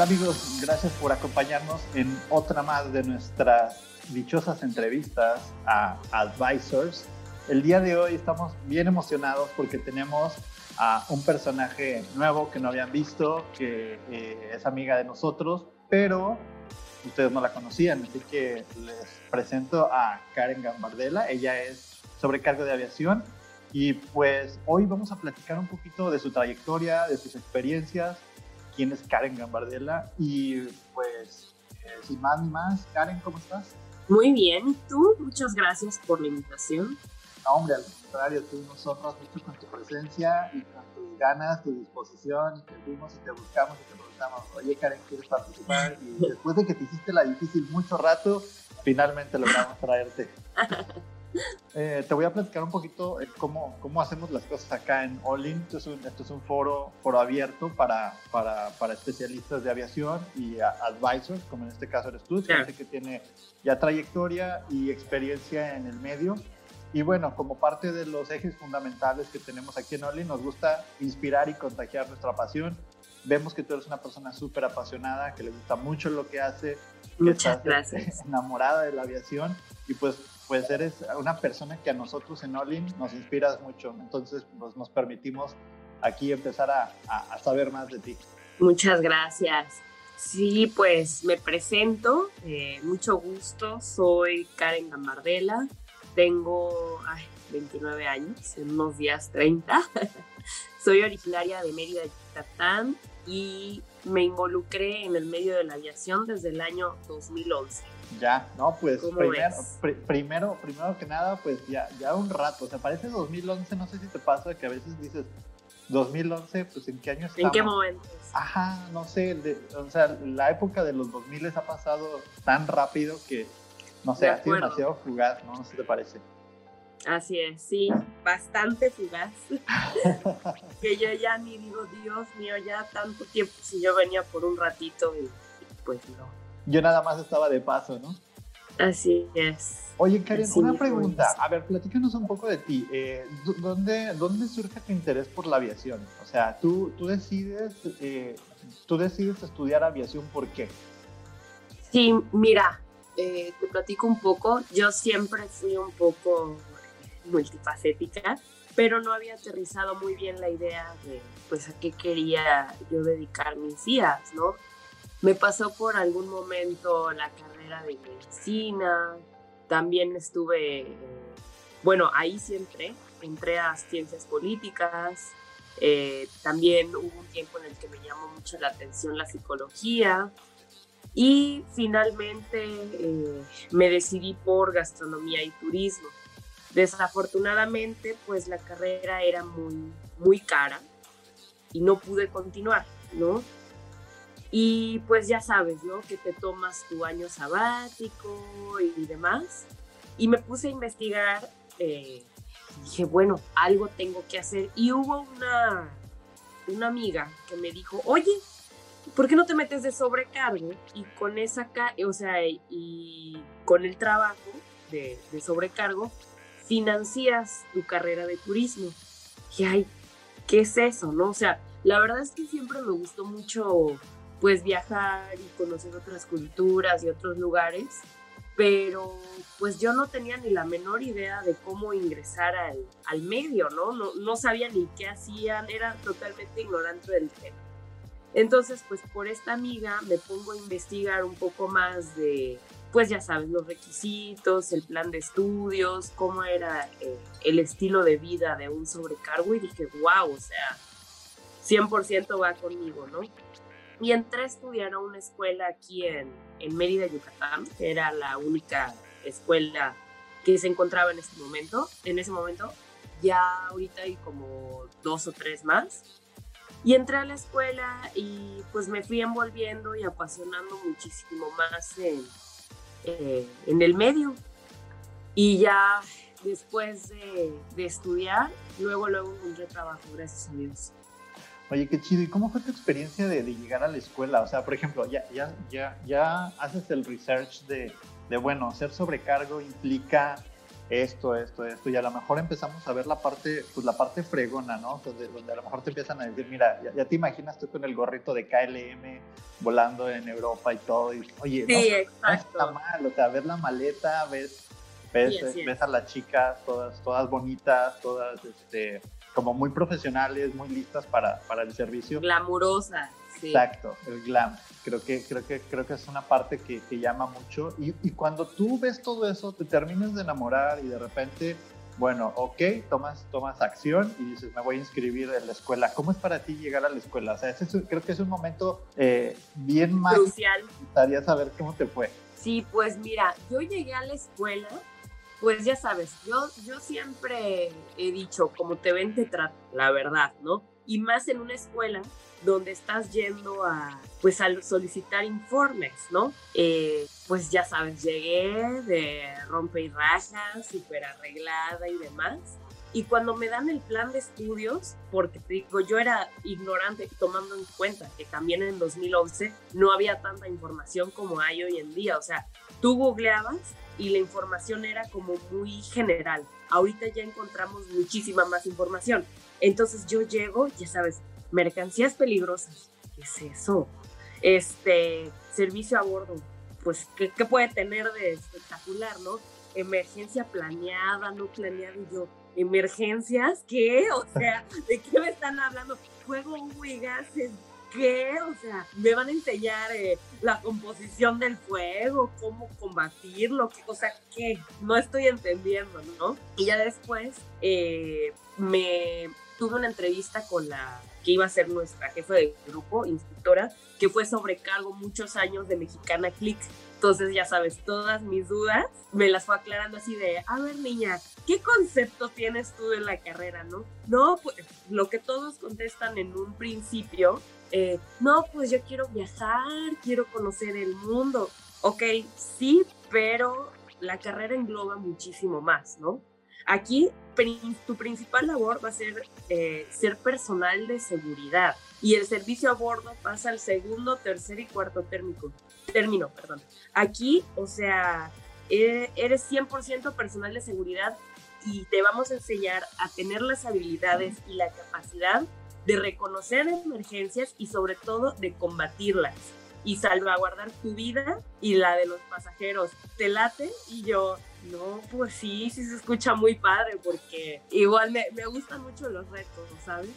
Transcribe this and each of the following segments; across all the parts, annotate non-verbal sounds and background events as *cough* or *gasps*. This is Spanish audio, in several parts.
Hola amigos, gracias por acompañarnos en otra más de nuestras dichosas entrevistas a Advisors. El día de hoy estamos bien emocionados porque tenemos a un personaje nuevo que no habían visto, que eh, es amiga de nosotros, pero ustedes no la conocían, así que les presento a Karen Gambardella. Ella es sobrecargo de aviación y pues hoy vamos a platicar un poquito de su trayectoria, de sus experiencias, quién es Karen Gambardella y pues eh, sin más ni más, Karen, ¿cómo estás? Muy bien, ¿tú? Muchas gracias por la invitación. No, hombre, al contrario, tú nosotros mucho con tu presencia y con tus ganas, tu disposición, y te fuimos y te buscamos y te preguntamos, oye Karen, ¿quieres participar? Y después de que te hiciste la difícil mucho rato, finalmente logramos traerte. *laughs* Eh, te voy a platicar un poquito eh, cómo, cómo hacemos las cosas acá en Olin. Esto es un, esto es un foro, foro abierto para, para, para especialistas de aviación y advisors, como en este caso eres tú, gente que tiene ya trayectoria y experiencia en el medio. Y bueno, como parte de los ejes fundamentales que tenemos aquí en Olin, nos gusta inspirar y contagiar nuestra pasión. Vemos que tú eres una persona súper apasionada, que le gusta mucho lo que hace. Muchas gracias. *laughs* Enamorada de la aviación y pues pues eres una persona que a nosotros en Olin nos inspiras mucho. Entonces, pues nos permitimos aquí empezar a, saber más de ti. Muchas gracias. Sí, pues me presento, eh, mucho gusto, soy Karen Gambardella, tengo 29 años, en unos días 30, *laughs* soy originaria de Mérida, Yucatán y me involucré en el medio de la aviación desde el año 2011. Ya, no, pues primero, primero, que nada, pues ya, ya un rato, o sea, parece 2011, no sé si te pasa que a veces dices 2011, pues en qué año estamos. ¿En qué momento? Ajá, no sé, o sea, la época de los 2000 ha pasado tan rápido que, no sé, ha sido demasiado fugaz, ¿no? No sé si te parece. Así es, sí, bastante fugaz. *laughs* que yo ya ni digo, Dios mío, ya tanto tiempo si yo venía por un ratito y pues no yo nada más estaba de paso, ¿no? Así es. Oye, Karen, una pregunta. A ver, platícanos un poco de ti. Eh, ¿dónde, ¿Dónde surge tu interés por la aviación? O sea, tú, tú, decides, eh, tú decides estudiar aviación, ¿por qué? Sí, mira, eh, te platico un poco. Yo siempre fui un poco multifacética, pero no había aterrizado muy bien la idea de, pues, a qué quería yo dedicar mis días, ¿no? Me pasó por algún momento la carrera de medicina, también estuve, bueno, ahí entré, entré a ciencias políticas, eh, también hubo un tiempo en el que me llamó mucho la atención la psicología y finalmente eh, me decidí por gastronomía y turismo. Desafortunadamente, pues la carrera era muy, muy cara y no pude continuar, ¿no? Y pues ya sabes, ¿no? Que te tomas tu año sabático y demás. Y me puse a investigar, eh, dije, bueno, algo tengo que hacer. Y hubo una, una amiga que me dijo, oye, ¿por qué no te metes de sobrecargo? Y con esa, o sea, y con el trabajo de, de sobrecargo, financias tu carrera de turismo. Y ay, ¿qué es eso? ¿No? O sea, la verdad es que siempre me gustó mucho pues viajar y conocer otras culturas y otros lugares, pero pues yo no tenía ni la menor idea de cómo ingresar al, al medio, ¿no? ¿no? No sabía ni qué hacían, era totalmente ignorante del tema. Entonces, pues por esta amiga me pongo a investigar un poco más de, pues ya sabes, los requisitos, el plan de estudios, cómo era eh, el estilo de vida de un sobrecargo y dije, wow, o sea, 100% va conmigo, ¿no? Y entré a estudiar a una escuela aquí en, en Mérida, Yucatán, que era la única escuela que se encontraba en este momento. En ese momento, ya ahorita hay como dos o tres más. Y entré a la escuela y pues me fui envolviendo y apasionando muchísimo más en, eh, en el medio. Y ya después de, de estudiar, luego, luego encontré trabajo, gracias a Dios. Oye, qué chido. ¿Y cómo fue tu experiencia de, llegar a la escuela? O sea, por ejemplo, ya, ya, ya, ya haces el research de, de, bueno, ser sobrecargo implica esto, esto, esto, y a lo mejor empezamos a ver la parte, pues la parte fregona, ¿no? Donde, donde a lo mejor te empiezan a decir, mira, ya, te imaginas tú con el gorrito de KLM volando en Europa y todo, y oye, no, está mal, o sea, ves la maleta, ves, ves, a las chicas, todas, todas bonitas, todas, este, como muy profesionales, muy listas para, para el servicio. Glamurosa. Exacto, el glam. Creo que, creo que, creo que es una parte que, que llama mucho. Y, y, cuando tú ves todo eso, te terminas de enamorar y de repente, bueno, ok, tomas, tomas acción y dices, me voy a inscribir en la escuela. ¿Cómo es para ti llegar a la escuela? O sea, creo que es un momento eh, bien más... Crucial. Me gustaría saber cómo te fue. Sí, pues mira, yo llegué a la escuela pues ya sabes, yo, yo siempre he dicho, como te ven, te trata, la verdad, ¿no? Y más en una escuela donde estás yendo a, pues, a solicitar informes, ¿no? Eh, pues ya sabes, llegué de rompe y rajas, súper arreglada y demás. Y cuando me dan el plan de estudios, porque te digo, yo era ignorante tomando en cuenta que también en 2011 no había tanta información como hay hoy en día. O sea, tú googleabas y la información era como muy general. Ahorita ya encontramos muchísima más información. Entonces yo llego, ya sabes, mercancías peligrosas. ¿Qué es eso? Este, servicio a bordo. Pues, ¿qué, puede tener de espectacular, no? Emergencia planeada, no planeada. Y yo, ¿emergencias? ¿Qué? O sea, ¿de qué me están hablando? Humo y gases. ¿Qué? O sea, me van a enseñar eh, la composición del fuego, cómo combatirlo, qué cosa que no estoy entendiendo, ¿no? Y ya después eh, me tuve una entrevista con la que iba a ser nuestra jefa de grupo, instructora, que fue sobrecargo muchos años de Mexicana Click. Entonces, ya sabes, todas mis dudas me las fue aclarando así de, a ver, niña, ¿qué concepto tienes tú de la carrera, no? No, pues lo que todos contestan en un principio, eh, no, pues yo quiero viajar, quiero conocer el mundo. Ok, sí, pero la carrera engloba muchísimo más, ¿no? Aquí tu principal labor va a ser eh, ser personal de seguridad y el servicio a bordo pasa al segundo, tercer y cuarto término. término perdón. Aquí, o sea, e, eres 100% personal de seguridad y te vamos a enseñar a tener las habilidades y la capacidad de reconocer emergencias y sobre todo de combatirlas y salvaguardar tu vida y la de los pasajeros. ¿Te late? Y yo, no, pues sí, sí se escucha muy padre porque igual me, me gustan mucho los retos, ¿sabes?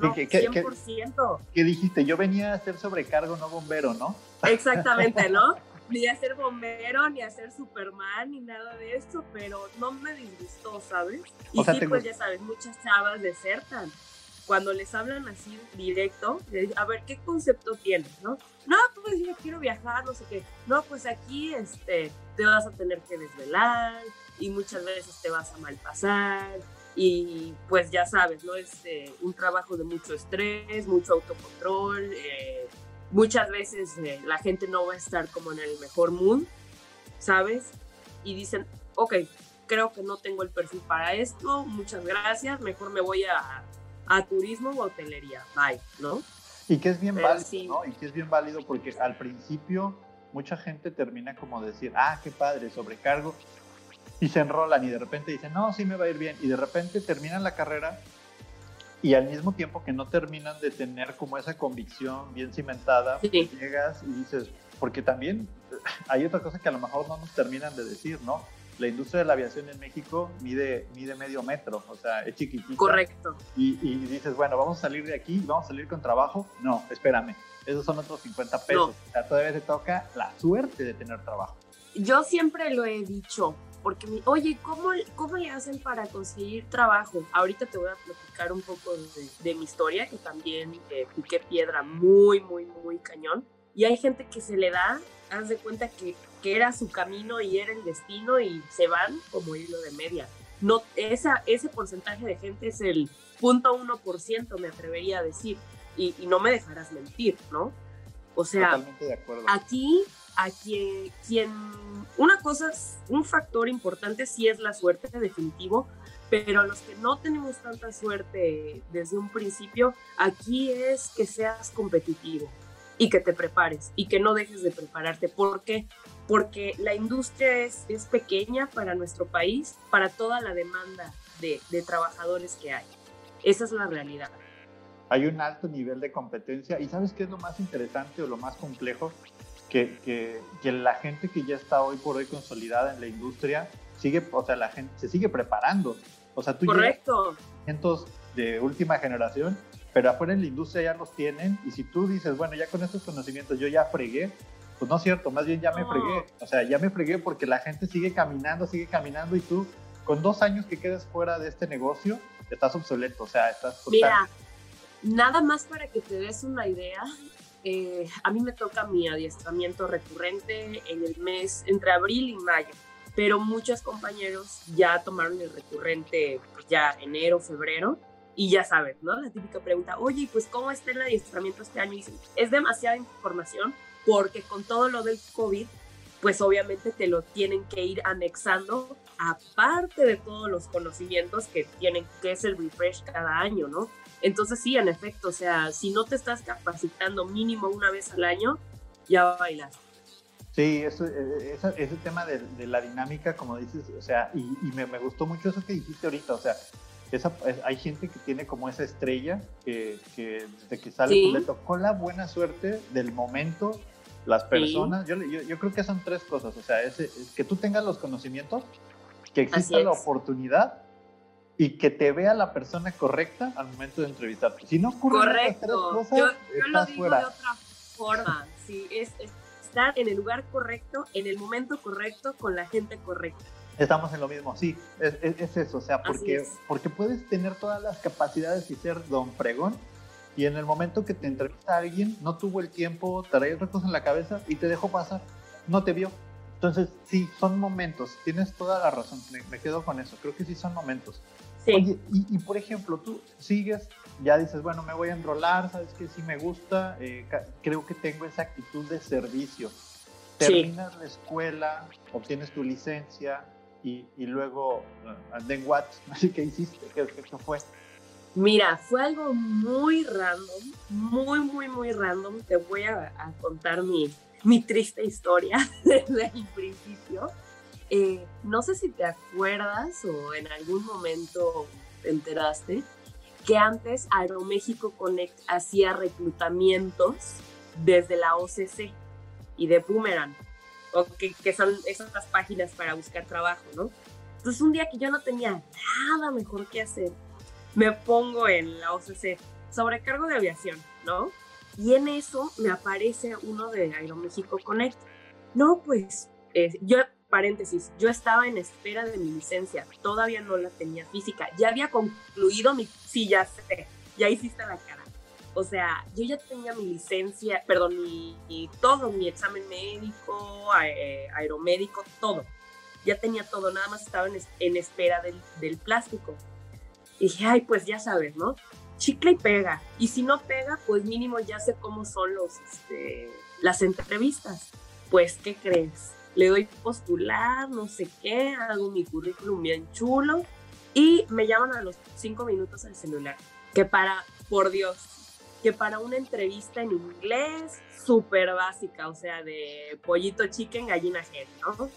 no, ¿Qué, 100%. ¿Qué, dijiste? Yo venía a ser sobrecargo, no bombero, ¿no? Exactamente, ¿no? *laughs* ni a ser bombero, ni a ser Superman, ni nada de eso, pero no me disgustó, ¿sabes? Y sí, pues ya sabes, muchas chavas desertan cuando les hablan así directo, a ver, ¿qué concepto tienes, no? No, pues yo quiero viajar, no sé qué. No, pues aquí este, te vas a tener que desvelar y muchas veces te vas a malpasar y pues ya sabes, ¿no? Es eh, un trabajo de mucho estrés, mucho autocontrol, eh, muchas veces eh, la gente no va a estar como en el mejor mood, ¿sabes? Y dicen, ok, creo que no tengo el perfil para esto, muchas gracias, mejor me voy a a turismo o hotelería, bye, ¿no? Y que es bien válido, ¿no? Y que es bien válido porque al principio mucha gente termina como decir, ah, qué padre, sobrecargo, y se enrolan y de repente dicen, no, sí me va a ir bien, y de repente terminan la carrera y al mismo tiempo que no terminan de tener como esa convicción bien cimentada, pues llegas y dices, porque también hay otra cosa que a lo mejor no nos terminan de decir, ¿no? La industria de la aviación en México mide, mide medio metro, o sea, es chiquitita. Correcto. Y, dices, bueno, vamos a salir de aquí, vamos a salir con trabajo. No, espérame, esos son otros 50 pesos. O sea, todavía te toca la suerte de tener trabajo. Yo siempre lo he dicho, porque, oye, ¿cómo, ¿cómo le hacen para conseguir trabajo? Ahorita te voy a platicar un poco de, mi historia, que también eh, piqué piedra muy, muy, muy cañón. Y hay gente que se le da, haz de cuenta que era su camino y era el destino y se van como hilo de media. No, esa, ese porcentaje de gente es el 0.1%, me atrevería a decir, y, no me dejarás mentir, ¿no? O sea, aquí, aquí, quien, una cosa, es, un factor importante sí es la suerte, definitivo, pero los que no tenemos tanta suerte desde un principio, aquí es que seas competitivo y que te prepares y que no dejes de prepararte. ¿Por qué? Porque la industria es, es pequeña para nuestro país, para toda la demanda de, de trabajadores que hay. Esa es la realidad. Hay un alto nivel de competencia y ¿sabes qué es lo más interesante o lo más complejo? Que, que, que, la gente que ya está hoy por hoy consolidada en la industria sigue, o sea, la gente se sigue preparando. O sea, tú Correcto. Llegas de última generación, pero afuera en la industria ya los tienen y si tú dices, bueno, ya con estos conocimientos yo ya fregué, pues no es cierto, más bien ya me fregué. O sea, ya me fregué porque la gente sigue caminando, sigue caminando y tú con dos años que quedes fuera de este negocio, estás obsoleto, o sea, estás... Mira, nada más para que te des una idea, eh, a mí me toca mi adiestramiento recurrente en el mes entre abril y mayo, pero muchos compañeros ya tomaron el recurrente pues ya enero, febrero, y ya sabes, ¿no? La típica pregunta, oye, pues ¿cómo está el adiestramiento este año? Y dicen, es demasiada información porque con todo lo del COVID, pues obviamente te lo tienen que ir anexando aparte de todos los conocimientos que tienen, que es el refresh cada año, ¿no? Entonces sí, en efecto, o sea, si no te estás capacitando mínimo una vez al año, ya bailas. Sí, eso, eh, ese tema de, la dinámica, como dices, o sea, y, me, me, gustó mucho eso que dijiste ahorita, o sea, esa, hay gente que tiene como esa estrella que, que desde que sale ¿Sí? le tocó la buena suerte del momento, las personas, yo, yo, yo, creo que son tres cosas, o sea, es, es que tú tengas los conocimientos, que exista la oportunidad y que te vea la persona correcta al momento de entrevistarte. Si no ocurre Correcto. Tres cosas, yo, yo lo digo fuera. de otra forma, sí, es, es estar en el lugar correcto, en el momento correcto, con la gente correcta. Estamos en lo mismo, sí, es, es, es eso, o sea, porque, porque puedes tener todas las capacidades y ser don fregón, y en el momento que te entrevista a alguien, no tuvo el tiempo, trae otra cosa en la cabeza y te dejó pasar, no te vio. Entonces, sí, son momentos, tienes toda la razón, me, me quedo con eso, creo que sí son momentos. Sí. Oye, y, y, por ejemplo, tú sigues, ya dices, bueno, me voy a enrolar, sabes que sí me gusta, eh, creo que tengo esa actitud de servicio. Terminas sí. la escuela, obtienes tu licencia, y, y luego, uh, then what? *laughs* ¿Qué hiciste? ¿Qué, ¿Qué, fue? Mira, fue algo muy random, muy, muy, muy random. Te voy a, contar mi, mi, triste historia *laughs* desde el principio. Eh, no sé si te acuerdas o en algún momento te enteraste que antes Aeroméxico Connect hacía reclutamientos desde la OCC y de Boomerang o que, que, son esas páginas para buscar trabajo, ¿no? Entonces un día que yo no tenía nada mejor que hacer, me pongo en la OCC, sobrecargo de aviación, ¿no? Y en eso me aparece uno de Aeroméxico Connect. No, pues, eh, yo, paréntesis, yo estaba en espera de mi licencia, todavía no la tenía física, ya había concluido mi, sí, ya sé, ya hiciste la cara o sea, yo ya tenía mi licencia, perdón, mi, mi todo, mi examen médico, eh, aeromédico, todo. Ya tenía todo, nada más estaba en, en espera del, del, plástico. Y dije, ay, pues ya sabes, ¿no? Chicle y pega. Y si no pega, pues mínimo ya sé cómo son los, este, las entrevistas. Pues, ¿qué crees? Le doy postular, no sé qué, hago mi currículum bien chulo y me llaman a los cinco minutos al celular. Que para, por Dios, que para una entrevista en inglés súper básica, o sea, de pollito chicken, gallina gen, ¿no?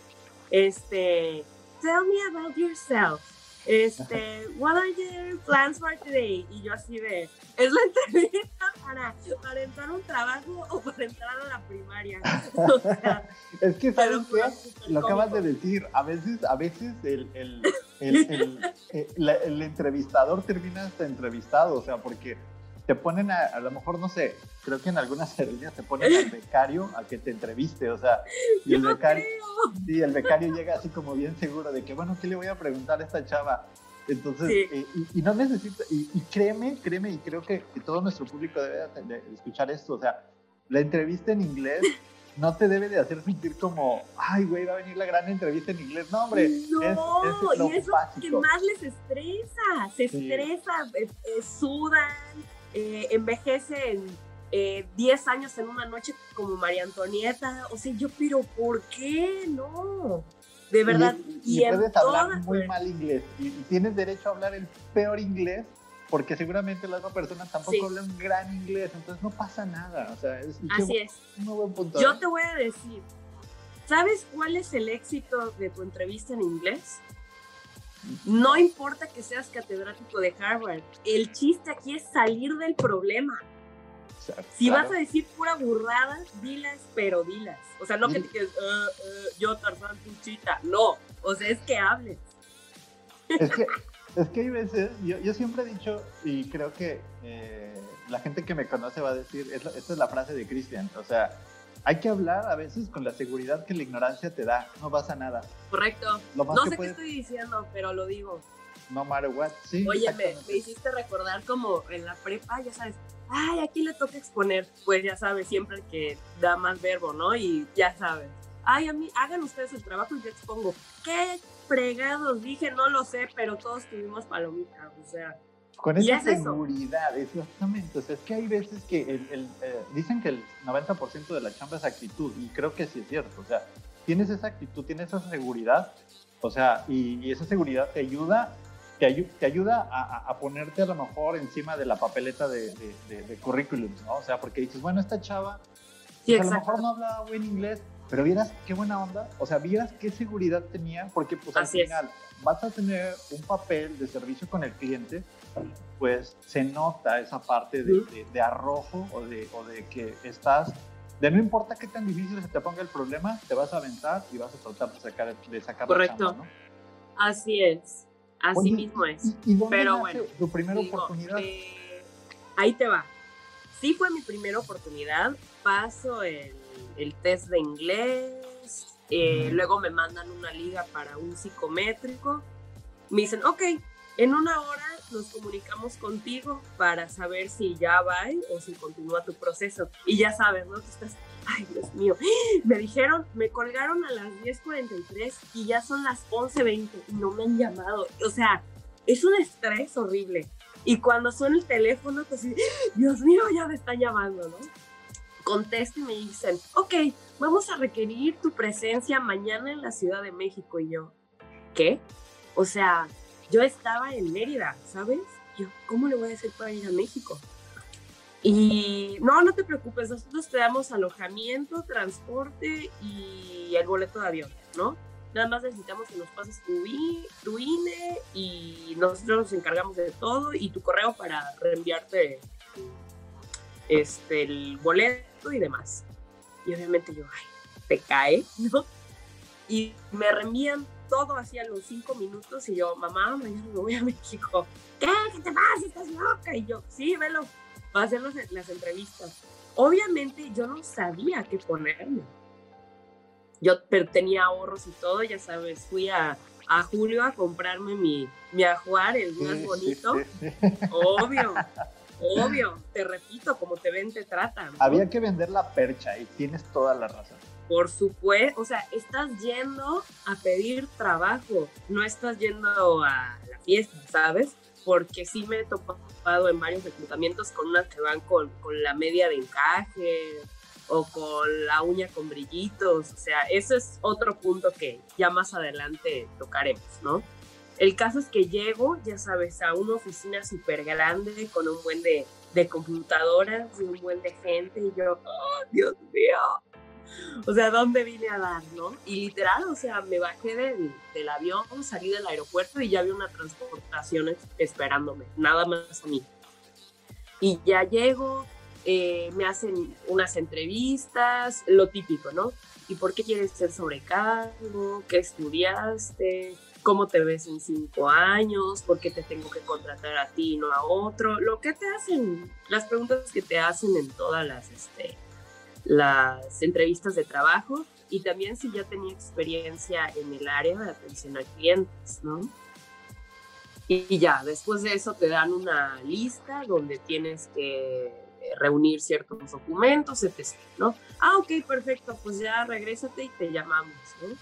Este, tell me about yourself. Este, what are your plans for today? Y yo así de, ¿es la entrevista para, para entrar a un trabajo o para entrar a la primaria? *laughs* O sea, es que, ¿sabes qué? Lo acabas de decir, a veces, a veces el, el, el, el, *laughs* el, el entrevistador termina hasta entrevistado, o sea, porque te ponen a, a lo mejor, no sé, creo que en algunas *laughs* aerolíneas te ponen al becario a que te entreviste, o sea, y el becario, sí, el becario llega así como bien seguro de que, bueno, ¿qué le voy a preguntar a esta chava? Entonces, sí. eh, y, y, no necesita, y, y, créeme, créeme, y creo que, que, todo nuestro público debe de escuchar esto, o sea, la entrevista en inglés *laughs* no te debe de hacer sentir como, ay, güey, va a venir la gran entrevista en inglés. No, hombre. No, es, es y eso básico. que más les estresa, se sí. estresa, eh, eh, sudan, eh, envejece en 10 eh, años en una noche como María Antonieta. O sea, yo, pero ¿por qué no? De verdad. Y, y, y puedes hablar muy mal inglés y, y, tienes derecho a hablar el peor inglés porque seguramente la otra persona tampoco sí. habla un gran inglés, entonces no pasa nada. O sea, es, Así es. Un buen punto, yo te voy a decir, ¿Sabes cuál es el éxito de tu entrevista en inglés? No importa que seas catedrático de Harvard, el chiste aquí es salir del problema. si vas a decir pura burrada, dilas, pero dilas. O sea, no que te quedes, uh, uh, yo Tarzán chita. No, o sea, es que hables. Es que, es que hay veces, yo, yo siempre he dicho, y creo que eh, la gente que me conoce va a decir, esta es la frase de Christian, o sea, hay que hablar a veces con la seguridad que la ignorancia te da, no pasa nada. Correcto. no sé qué estoy diciendo, pero lo digo. No matter what, sí. Oye, me, hiciste recordar como en la prepa, ya sabes, ay, aquí le toca exponer, pues ya sabes, siempre que da más verbo, ¿no? Y ya sabes, ay, a mí, hagan ustedes el trabajo y yo expongo. ¿Qué fregados? Dije, no lo sé, pero todos tuvimos palomitas, o sea. Con esa seguridad, exactamente. O sea, es que hay veces que el, eh, dicen que el 90% de la chamba es actitud, y creo que sí es cierto. O sea, tienes esa actitud, tienes esa seguridad, o sea, y, esa seguridad te ayuda, te, te ayuda a, ponerte a lo mejor encima de la papeleta de, de, currículum, ¿no? O sea, porque dices, bueno, esta chava, pues, a lo mejor no habla buen inglés, pero vieras qué buena onda, o sea, vieras qué seguridad tenía, porque pues al final vas a tener un papel de servicio con el cliente pues se nota esa parte de, arrojo o de, o de, que estás, de no importa qué tan difícil se te ponga el problema, te vas a aventar y vas a tratar de sacar, de sacar Correcto. ¿no? Así es, así mismo es. Pero bueno, tu primera oportunidad? Eh, ahí te va. Sí fue mi primera oportunidad, paso el, el test de inglés, eh, luego me mandan una liga para un psicométrico, me dicen, ok, en una hora nos comunicamos contigo para saber si ya va o si continúa tu proceso. Y ya sabes, ¿no? Que estás, ay, Dios mío, *gasps* me dijeron, me colgaron a las 10.43 y ya son las 11.20 y no me han llamado. O sea, es un estrés horrible. Y cuando suena el teléfono, pues, *gasps* Dios mío, ya me están llamando, ¿no? Contesto y me dicen, ok, vamos a requerir tu presencia mañana en la Ciudad de México. Y yo, ¿qué? O sea, yo estaba en Mérida, ¿sabes? Yo, ¿cómo le voy a hacer para ir a México? Y no, no te preocupes, nosotros te damos alojamiento, transporte y el boleto de avión, ¿no? Nada más necesitamos que nos pases tu, INE y nosotros nos encargamos de todo y tu correo para reenviarte este, el boleto y demás. Y obviamente yo, ay, te cae, *laughs* ¿no? Y me reenvían todo hacía los cinco minutos y yo, mamá, mañana me voy a *laughs* México. ¿Qué? ¿Qué te pasa? ¿Estás loca? Y yo, sí, velo, va a hacer las entrevistas. Obviamente yo no sabía qué ponerme. Yo tenía ahorros y todo, ya sabes, fui a, a Julio a comprarme mi, mi ajuar, el más bonito. Obvio, *laughs* obvio, te repito, como te ven, te tratan. Había que vender la percha y tienes toda la razón. Por supuesto, o sea, estás yendo a pedir trabajo, no estás yendo a la fiesta, ¿sabes? Porque sí me he topado en varios reclutamientos con unas que van con, con la media de encaje o con la uña con brillitos, o sea, eso es otro punto que ya más adelante tocaremos, ¿no? El caso es que llego, ya sabes, a una oficina súper grande con un buen de, de computadoras y un buen de gente y yo, oh, Dios mío, o sea, ¿dónde vine a dar, no? Y literal, o sea, me bajé del, del avión, salí del aeropuerto y ya había una transportación esperándome, nada más a mí. Y ya llego, eh, me hacen unas entrevistas, lo típico, ¿no? ¿Y por qué quieres ser sobrecargo? ¿Qué estudiaste? ¿Cómo te ves en cinco años? ¿Por qué te tengo que contratar a ti y no a otro? Lo que te hacen, las preguntas que te hacen en todas las, este, las entrevistas de trabajo y también si ya tenía experiencia en el área de atención a clientes, ¿no? Y ya, después de eso te dan una lista donde tienes que reunir ciertos documentos, etc., ¿no? Ah, ok, perfecto, pues ya regrésate y te llamamos, ¿no?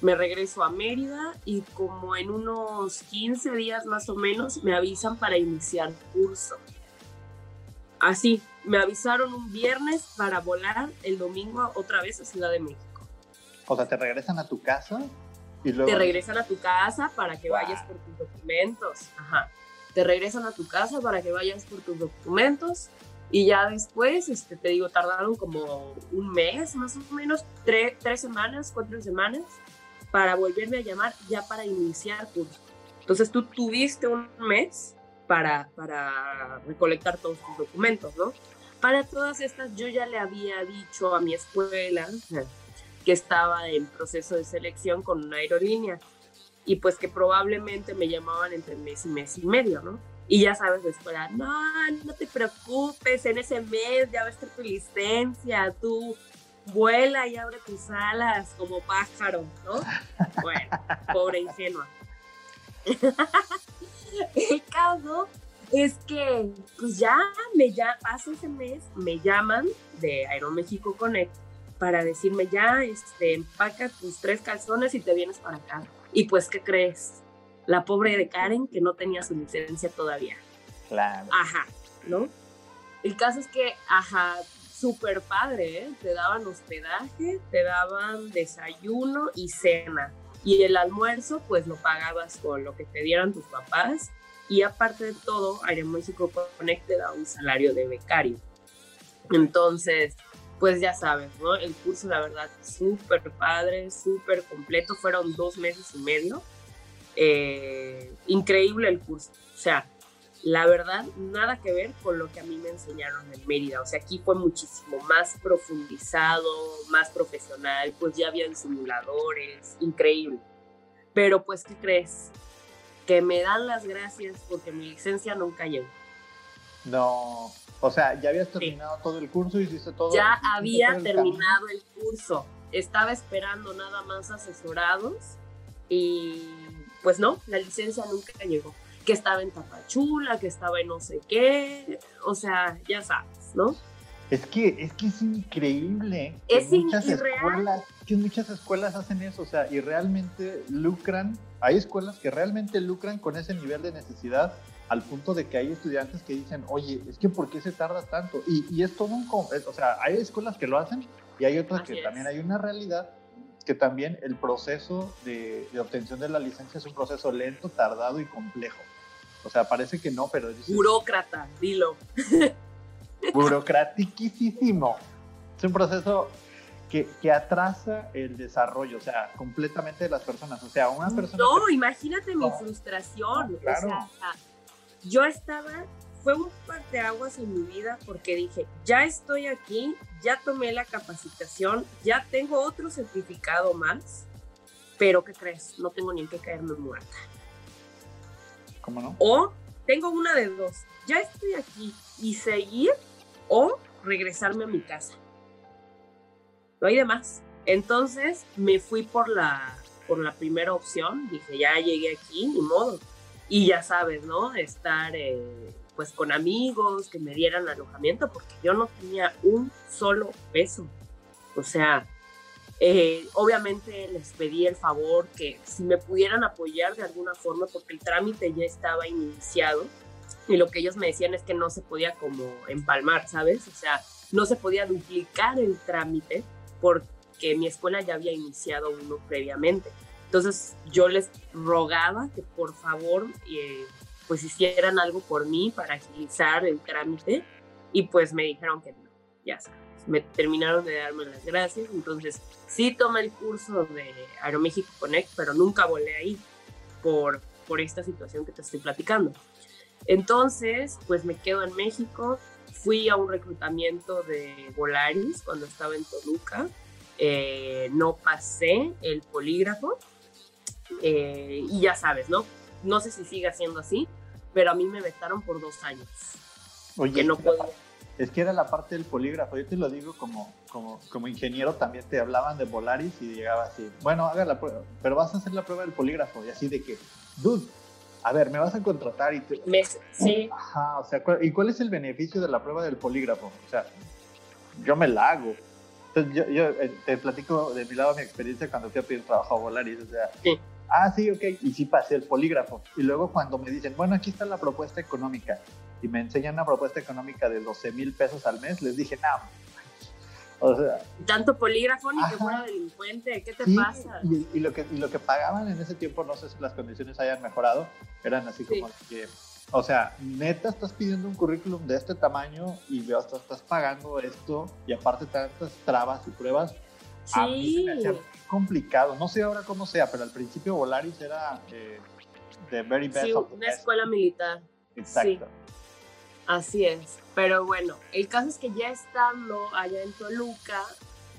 Me regreso a Mérida y como en unos 15 días más o menos me avisan para iniciar curso. Así, me avisaron un viernes para volar el domingo otra vez a Ciudad de México. O sea, te regresan a tu casa y luego... Te regresan a tu casa para que vayas por tus documentos. Ajá. Te regresan a tu casa para que vayas por tus documentos Y ya después, este, te digo, tardaron como un mes, más o menos, tres, tres semanas, cuatro semanas, para volverme a llamar ya para iniciar curso. Entonces tú tuviste un mes para, para recolectar todos tus documentos, ¿no? Para todas estas yo ya le había dicho a mi escuela que estaba en proceso de selección con una aerolínea y pues que probablemente me llamaban entre mes y mes y medio, ¿no? Y ya sabes la escuela, no, no te preocupes, en ese mes ya va a estar tu licencia, tú vuela y abre tus alas como pájaro, ¿no? Bueno, pobre ingenua. *laughs* El caso es que pues ya me ya pasa ese mes, me llaman de Aeroméxico Connect para decirme ya, este, empaca tus tres calzones y te vienes para acá. Y pues, ¿qué crees? La pobre de Karen que no tenía su licencia todavía. Claro. Ajá, ¿no? El caso es que, ajá, súper padre, ¿eh? Te daban hospedaje, te daban desayuno y cena. Y el almuerzo, pues lo pagabas con lo que te dieran tus papás y aparte de todo, Aeroméxico Connect te da un salario de becario. Entonces, pues ya sabes, ¿no? El curso, la verdad, súper padre, súper completo. Fueron dos meses y medio. Eh, increíble el curso. O sea, la verdad, nada que ver con lo que a mí me enseñaron en Mérida. O sea, aquí fue muchísimo más profundizado, más profesional, pues ya habían simuladores, increíble. Pero pues, ¿qué crees? Que me dan las gracias porque mi licencia nunca llegó. No, o sea, ya habías terminado todo el curso, hiciste todo. Ya había terminado el curso, estaba esperando nada más asesorados y pues no, la licencia nunca llegó. Que estaba en Tapachula, que estaba en no sé qué, o sea, ya sabes, ¿no? Es que, es que es increíble. Es muchas escuelas, que muchas escuelas hacen eso, o sea, y realmente lucran. Hay escuelas que realmente lucran con ese nivel de necesidad al punto de que hay estudiantes que dicen, oye, es que ¿por qué se tarda tanto? Y, y es todo un... O sea, hay escuelas que lo hacen y hay otras que también hay una realidad que también el proceso de, de, obtención de la licencia es un proceso lento, tardado y complejo. O sea, parece que no, pero... Burócrata, dilo. *laughs* burocratiquísimo. Es un proceso que, que, atrasa el desarrollo, o sea, completamente de las personas. O sea, una persona. No, imagínate mi frustración. claro. O sea, yo estaba, fue un parteaguas en mi vida porque dije, ya estoy aquí, ya tomé la capacitación, ya tengo otro certificado más, pero ¿qué crees? No tengo ni en qué caerme muerta. ¿Cómo no? O tengo una de dos, ya estoy aquí y seguir o regresarme a mi casa. No hay de más. Entonces me fui por la, por la primera opción, dije, ya llegué aquí, ni modo. Y ya sabes, ¿no? Estar eh, pues con amigos que me dieran alojamiento, porque yo no tenía un solo peso. O sea, eh, obviamente les pedí el favor que si me pudieran apoyar de alguna forma, porque el trámite ya estaba iniciado y lo que ellos me decían es que no se podía como empalmar, ¿sabes? O sea, no se podía duplicar el trámite porque mi escuela ya había iniciado uno previamente. Entonces yo les rogaba que por favor eh, pues hicieran algo por mí para agilizar el trámite y pues me dijeron que no, ya sabes. Me terminaron de darme las gracias, entonces sí tomé el curso de Aeroméxico Connect, pero nunca volé ahí por, por esta situación que te estoy platicando. Entonces, pues me quedo en México. Fui a un reclutamiento de Volaris cuando estaba en Toluca. Eh, no pasé el polígrafo. Eh, y ya sabes, ¿no? No sé si sigue siendo así, pero a mí me vetaron por dos años. Oye, que no podía. Es que era la parte del polígrafo. Yo te lo digo como, como, como ingeniero, también te hablaban de Volaris y llegaba así, bueno, haga la prueba, pero vas a hacer la prueba del polígrafo. Y así de que, dude, a ver, me vas a contratar y te... sí. Ajá, o sea, ¿y cuál es el beneficio de la prueba del polígrafo? O sea, yo me la hago. Entonces, yo, yo eh, te platico de mi lado mi experiencia cuando fui a pedir trabajo a Volaris, o sea, sí. ah, sí, ok, y sí pasé el polígrafo. Y luego cuando me dicen, bueno, aquí está la propuesta económica, y me enseñan una propuesta económica de 12 mil pesos al mes, les dije, no, o sea, Tanto polígrafo ni que fuera delincuente, ¿qué te sí, pasa? Y, y, lo que, y lo que pagaban en ese tiempo, no sé si las condiciones hayan mejorado, eran así como Sí. que o sea, neta estás pidiendo un currículum de este tamaño y veo hasta estás pagando esto y aparte tantas trabas y pruebas. Sí. A mí se me complicado. No sé ahora cómo sea, pero al principio Volaris era eh, de very best. Sí, una escuela militar. Exacto. Así es. Pero bueno, el caso es que ya estando allá en Toluca,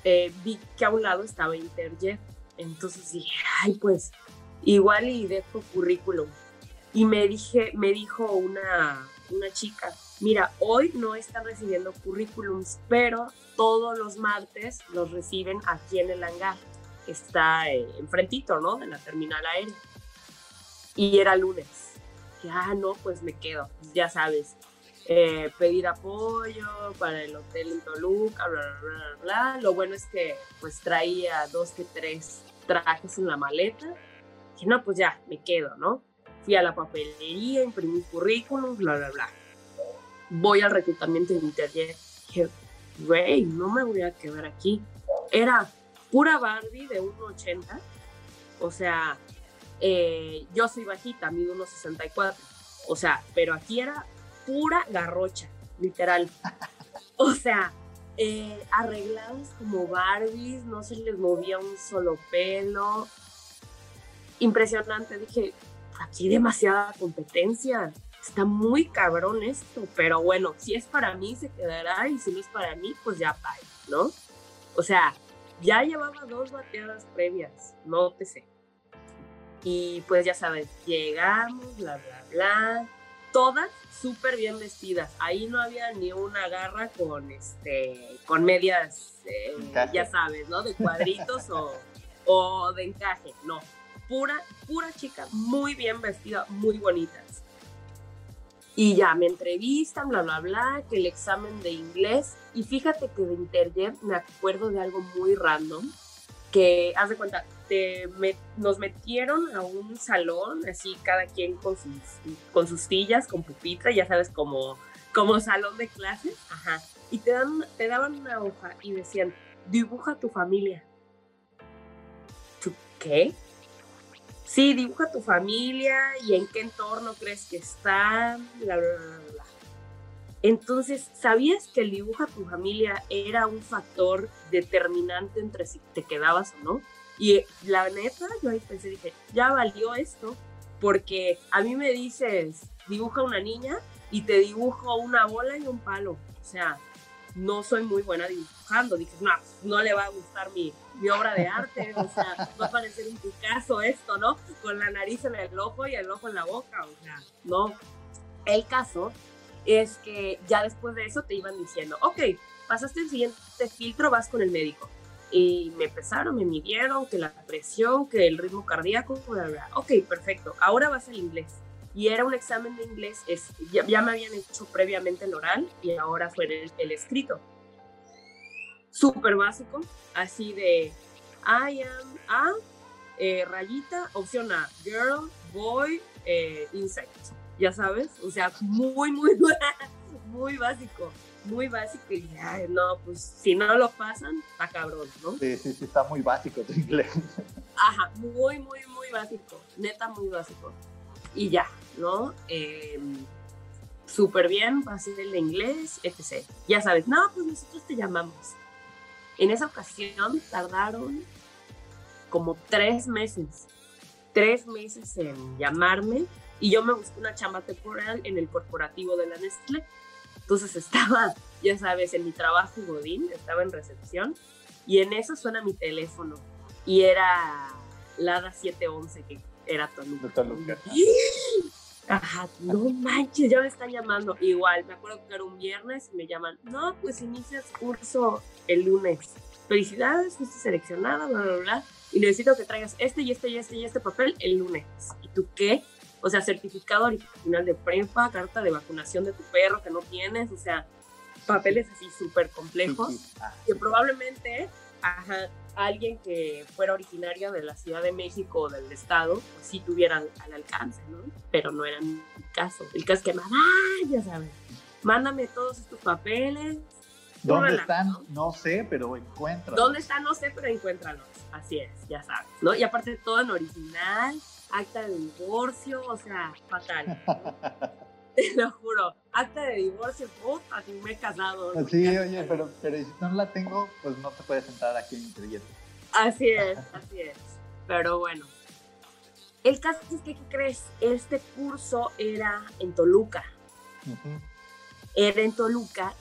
eh, vi que a un lado estaba Interjet. Entonces dije, ay, pues igual y dejo currículum. Y me, dije, me dijo una, una chica, mira, hoy no están recibiendo currículums, pero todos los martes los reciben aquí en el hangar. Está eh, enfrentito, ¿no? En la terminal aérea. Y era lunes. Que, ah, no, pues me quedo, ya sabes. Eh, pedir apoyo para el hotel en Toluca, bla, bla, bla, bla. Lo bueno es que pues traía dos que tres trajes en la maleta. Dije, no, pues ya, me quedo, ¿no? Fui a la papelería, imprimí currículum, bla, bla, bla. Voy al reclutamiento de Interjet. Dije, güey, no me voy a quedar aquí. Era pura Barbie de 1,80. O sea, eh, yo soy bajita, mido 1,64. O sea, pero aquí era pura garrocha, literal. *laughs* O sea, eh, arregladas como Barbies, no se les movía un solo pelo. Impresionante, dije, aquí hay demasiada competencia. Está muy cabrón esto, pero bueno, si es para mí se quedará y si no es para mí, pues ya va, ¿no? O sea, ya llevaba dos bateadas previas, no te sé. Y pues ya sabes, llegamos, bla, bla, bla todas súper bien vestidas. Ahí no había ni una garra con este con medias, eh, ya sabes, ¿no? De cuadritos o, *laughs* o, de encaje. No, pura, pura chica, muy bien vestida, muy bonitas. Y ya me entrevistan, bla, bla, bla, que el examen de inglés. Y fíjate que de Interjet me acuerdo de algo muy random, que, haz de cuenta, nos metieron a un salón, así cada quien con sus, con sus sillas, con pupitre, ya sabes, como, como salón de clases, ajá. Y te, dan, te daban una hoja y decían, dibuja tu familia. ¿Tú qué? Sí, dibuja tu familia y en qué entorno crees que está, bla, bla, bla, bla. Entonces, ¿sabías que el dibuja tu familia era un factor determinante entre si te quedabas o no? Y la neta, yo ahí pensé, dije, ya valió esto, porque a mí me dices, dibuja una niña y te dibujo una bola y un palo. O sea, no soy muy buena dibujando. Dices, no, no le va a gustar mi, mi obra de arte. O sea, va a parecer un Picasso esto, ¿no? Con la nariz en el ojo y el ojo en la boca. O sea, no. El caso es que ya después de eso te iban diciendo, ok, pasaste el siguiente filtro, vas con el médico y me pesaron, me midieron, que la presión, que el ritmo cardíaco, ok, perfecto, ahora vas al inglés. Y era un examen de inglés, ya, me habían hecho previamente el oral y ahora fue el, escrito. Súper básico, así de I am a eh, rayita, opción A, girl, boy, eh, insect. Ya sabes, o sea, muy, muy, *laughs* muy básico muy básico y ya, no, pues si no lo pasan, está cabrón, ¿no? Sí, sí, sí, está muy básico tu inglés. Ajá, muy, muy, muy básico, neta muy básico. Y ya, ¿no? Eh, Súper bien, ser el inglés, etc. Ya sabes, no, pues nosotros te llamamos. En esa ocasión tardaron como tres meses, tres meses en llamarme y yo me busqué una chamba temporal en el corporativo de la Nestlé entonces *laughs* estaba, ya sabes, en mi trabajo Godín, estaba en recepción y en eso suena mi teléfono y era Lada 711 que era Toluca. *gasps* Ajá, no manches, ya me están llamando. Igual, me acuerdo que era un viernes y me llaman, no, pues inicias curso el lunes. Felicidades, fuiste seleccionada, bla, bla, bla. Y necesito que traigas este y este y este y este papel el lunes. ¿Y tú qué? O sea, certificado original de prepa, carta de vacunación de tu perro que no tienes, o sea, papeles así súper complejos, que probablemente ajá, alguien que fuera originario de la Ciudad de México o del Estado, pues sí tuvieran al alcance, ¿no? Pero no era mi caso. El caso es que, mamá, ya sabes, mándame todos estos papeles. ¿Dónde están? ¿no? sé, pero encuéntralos. ¿Dónde están? No sé, pero encuéntralos. Así es, ya sabes, ¿no? Y aparte todo en original, acta de divorcio, o sea, fatal. *laughs* te lo juro. Acta de divorcio, puta, que me he casado. Sí, oye, pero, pero si no la tengo, pues no te puedes sentar aquí en Interjet. Así es, así es. Pero bueno. El caso es que, ¿qué crees? Este curso era en Toluca. Era en Toluca,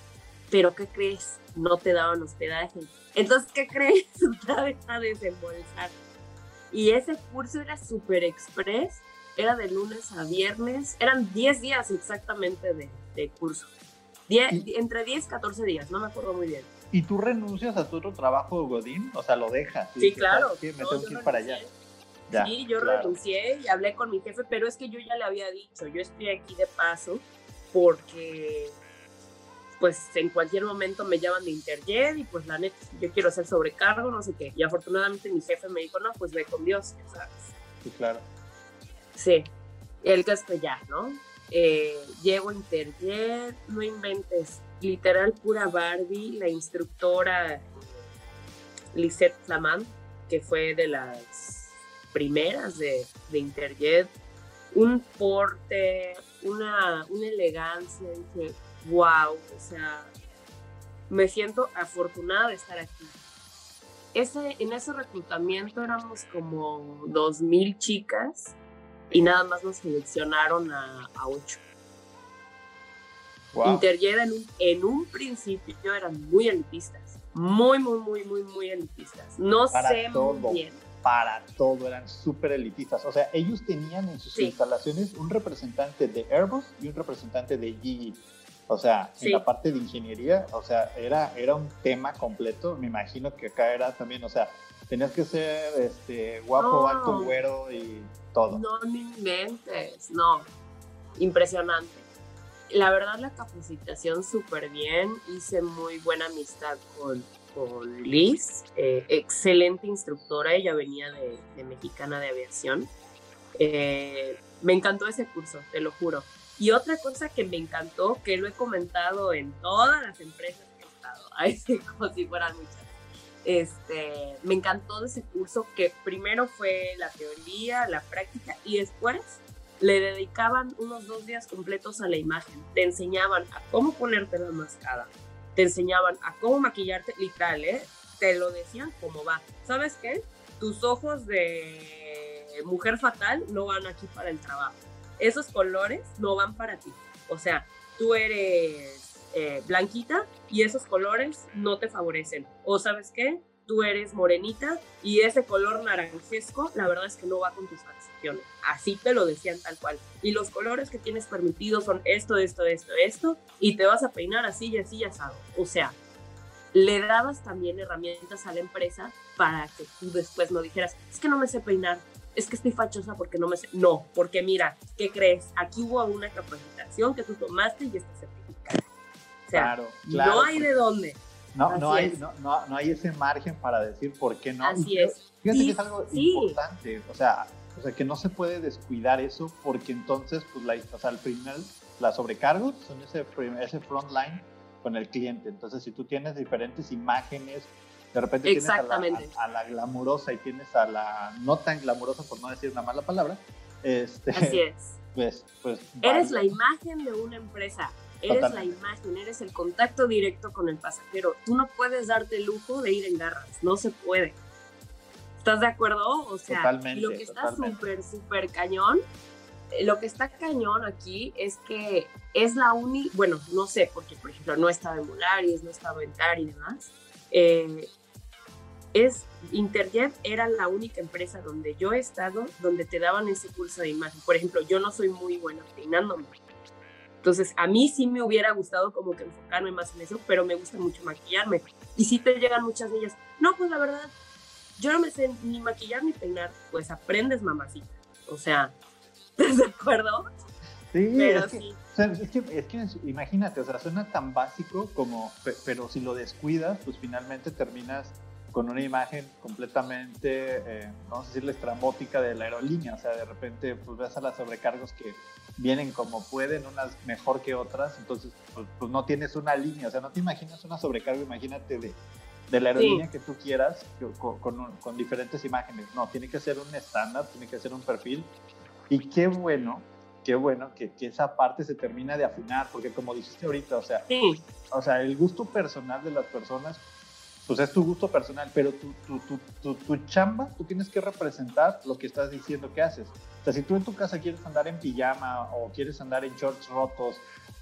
pero ¿qué crees? No te daban hospedaje. Entonces, ¿qué crees? *laughs* Otra vez a desembolsar. Y ese curso era super express era de lunes a viernes, eran 10 días exactamente de, curso. entre 10 y 14 días, no me acuerdo muy bien. ¿Y tú renuncias a tu otro trabajo, Godín? O sea, lo dejas. Sí, claro. Sí, me tengo que ir para allá. sí, yo renuncié y hablé con mi jefe, pero es que yo ya le había dicho, yo estoy aquí de paso porque pues en cualquier momento me llaman de Interjet y pues la neta, yo quiero hacer sobrecargo, no sé qué. Y afortunadamente mi jefe me dijo, no, pues ve con Dios, ¿sabes? Sí, claro. Sí, el caso ya, ¿no? Eh, llego a Interjet, no inventes, literal pura Barbie, la instructora Lisette Flamand, que fue de las primeras de, de Interjet, un porte, una, una elegancia, dije, wow, o sea, me siento afortunada de estar aquí. Ese, en ese reclutamiento éramos como dos mil chicas y nada más nos seleccionaron a, a ocho. Wow. en un, en un principio eran muy elitistas, muy, muy, muy, muy, muy elitistas. No sé muy bien. Para todo, eran súper elitistas. O sea, ellos tenían en sus instalaciones un representante de Airbus y un representante de Gigi. O sea, en la parte de ingeniería, o sea, era, era un tema completo. Me imagino que acá era también, o sea, tenías que ser este, guapo, alto, güero y todo. No me inventes, no. Impresionante. La verdad, la capacitación súper bien. Hice muy buena amistad con, con Liz, eh, excelente instructora. Ella venía de, Mexicana de Aviación. Eh, me encantó ese curso, te lo juro. Y otra cosa que me encantó, que lo he comentado en todas las empresas que he estado, *laughs* ahí como si fueran muchas este, me encantó de ese curso que primero fue la teoría, la práctica y después le dedicaban unos dos días completos a la imagen. Te enseñaban a cómo ponerte la mascada, te enseñaban a cómo maquillarte, literal, ¿eh? Te lo decían cómo va. ¿Sabes qué? Tus ojos de mujer fatal no van aquí para el trabajo. Esos colores no van para ti. O sea, tú eres eh, blanquita y esos colores no te favorecen. O sabes qué, tú eres morenita y ese color naranjesco, la verdad es que no va con tus facciones. Así te lo decían tal cual. Y los colores que tienes permitidos son esto, esto, esto, esto, y te vas a peinar así y así y asado. O sea, le dabas también herramientas a la empresa para que tú después no dijeras, es que no me sé peinar, es que estoy fachosa porque no me sé. No, porque mira, ¿qué crees? Aquí hubo una capacitación que tú tomaste y estás certificada claro, no hay de dónde. No, no hay, no, no, hay ese margen para decir por qué no. Así es. Fíjate que es algo importante, o sea, o sea, que no se puede descuidar eso porque entonces, pues, la, o sea, al final, las sobrecargos son ese, ese front line con el cliente. Entonces, si tú tienes diferentes imágenes, de repente tienes a la, a, la, glamurosa y tienes a la no tan glamurosa, por no decir una mala palabra. Este, Así es. *laughs* Pues, pues, Eres la imagen de una empresa. Eres la imagen, eres el contacto directo con el pasajero. Tú no puedes darte el lujo de ir en garras, no se puede. ¿Estás de acuerdo? O sea, lo que está súper, súper cañón, eh, lo que está cañón aquí es que es la única, bueno, no sé, porque por ejemplo no estaba en Mularis, no estaba en TAR y demás. Eh, es Interjet era la única empresa donde yo he estado donde te daban ese curso de imagen. Por ejemplo, yo no soy muy buena peinándome entonces, a mí sí me hubiera gustado como que enfocarme más en eso, pero me gusta mucho maquillarme. Y sí te llegan muchas niñas, no, pues la verdad, yo no me sé ni maquillar ni peinar, pues aprendes, mamacita. O sea, *laughs* ¿estás de acuerdo? Sí, pero es que, sí. O sea, es, que, es que imagínate, o sea, suena tan básico como, pero si lo descuidas, pues finalmente terminas con una imagen completamente, eh, vamos a decirle, estrambótica de la aerolínea. O sea, de repente, pues ves a las sobrecargos que vienen como pueden, unas mejor que otras, entonces, pues, pues no tienes una línea. O sea, no te imaginas una sobrecarga, imagínate de, de la aerolínea que tú quieras con, con, con, diferentes imágenes. No, tiene que ser un estándar, tiene que ser un perfil. Y qué bueno qué bueno que, que, esa parte se termina de afinar, porque como dijiste ahorita, o sea, sí. o sea, el gusto personal de las personas, pues es tu gusto personal, pero tu, tu, tu, tu, tu chamba, tú tienes que representar lo que estás diciendo que haces. O sea, si tú en tu casa quieres andar en pijama o quieres andar en shorts rotos.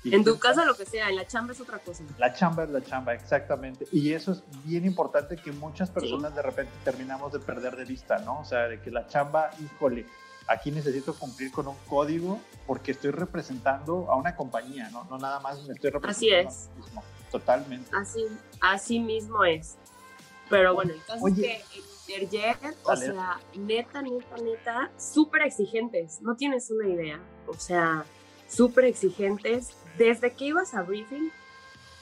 en tu casa lo que sea, en la chamba es otra cosa. La chamba es la chamba, exactamente. Y eso es bien importante que muchas personas sí. de repente terminamos de perder de vista, ¿no? O sea, de que la chamba, híjole, aquí necesito cumplir con un código porque estoy representando a una compañía, ¿no? No nada más me estoy representando así es. a mí mismo. Totalmente. Así, así mismo es. Pero bueno, el caso Oye. que Interjet, o sea, neta, neta, neta, súper exigentes, no tienes una idea. O sea, súper exigentes. Desde que ibas a briefing,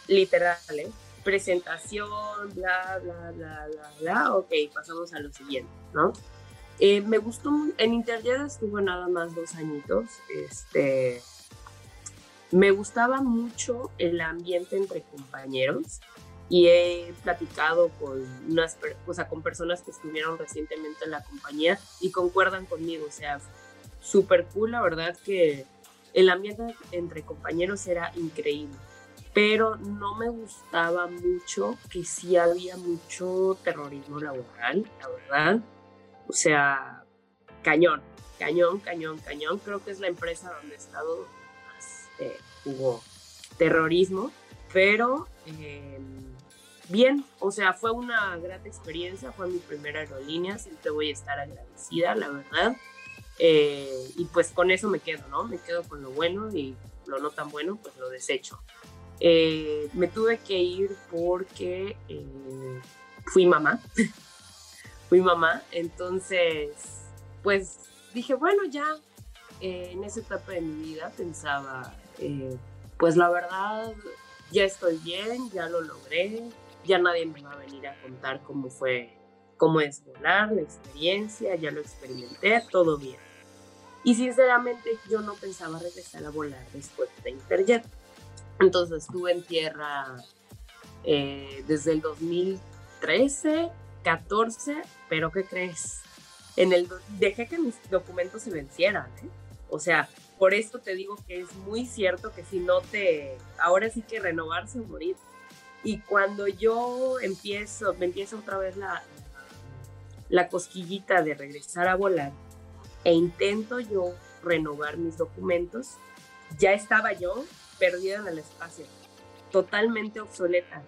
literal, ¿eh? presentación, bla, bla, bla, bla, bla, ok, pasamos a lo siguiente, ¿no? Eh, me gustó, en Interjet estuve nada más dos añitos, este, me gustaba mucho el ambiente entre compañeros y he platicado con unas, o sea, con personas que estuvieron recientemente en la compañía y concuerdan conmigo, o sea, súper cool, la verdad que el ambiente entre compañeros era increíble, pero no me gustaba mucho que sí había mucho terrorismo laboral, la verdad, o sea, cañón, cañón, cañón, cañón, creo que es la empresa donde he estado más eh, hubo terrorismo, pero... Eh, bien, o sea, fue una gran experiencia, fue mi primera aerolínea, siempre voy a estar agradecida, la verdad. Eh, y pues con eso me quedo, ¿no? Me quedo con lo bueno y lo no tan bueno, pues lo desecho. Eh, me tuve que ir porque fui mamá, *laughs* fui mamá, entonces, pues dije, bueno, ya en esa etapa de mi vida pensaba, pues la verdad, ya estoy bien, ya lo logré, ya nadie me va a venir a contar cómo fue, cómo es volar, la experiencia, ya lo experimenté, todo bien. Y sinceramente yo no pensaba regresar a volar después de Interjet. Entonces estuve en tierra eh, desde el 2013, 14, pero ¿qué crees? En el, dejé que mis documentos se vencieran, ¿eh? O sea, por esto te digo que es muy cierto que si no te, ahora sí que renovarse o morir. Y cuando yo empiezo, me empieza otra vez la, la cosquillita de regresar a volar e intento yo renovar mis documentos, ya estaba yo perdida en el espacio, totalmente obsoleta.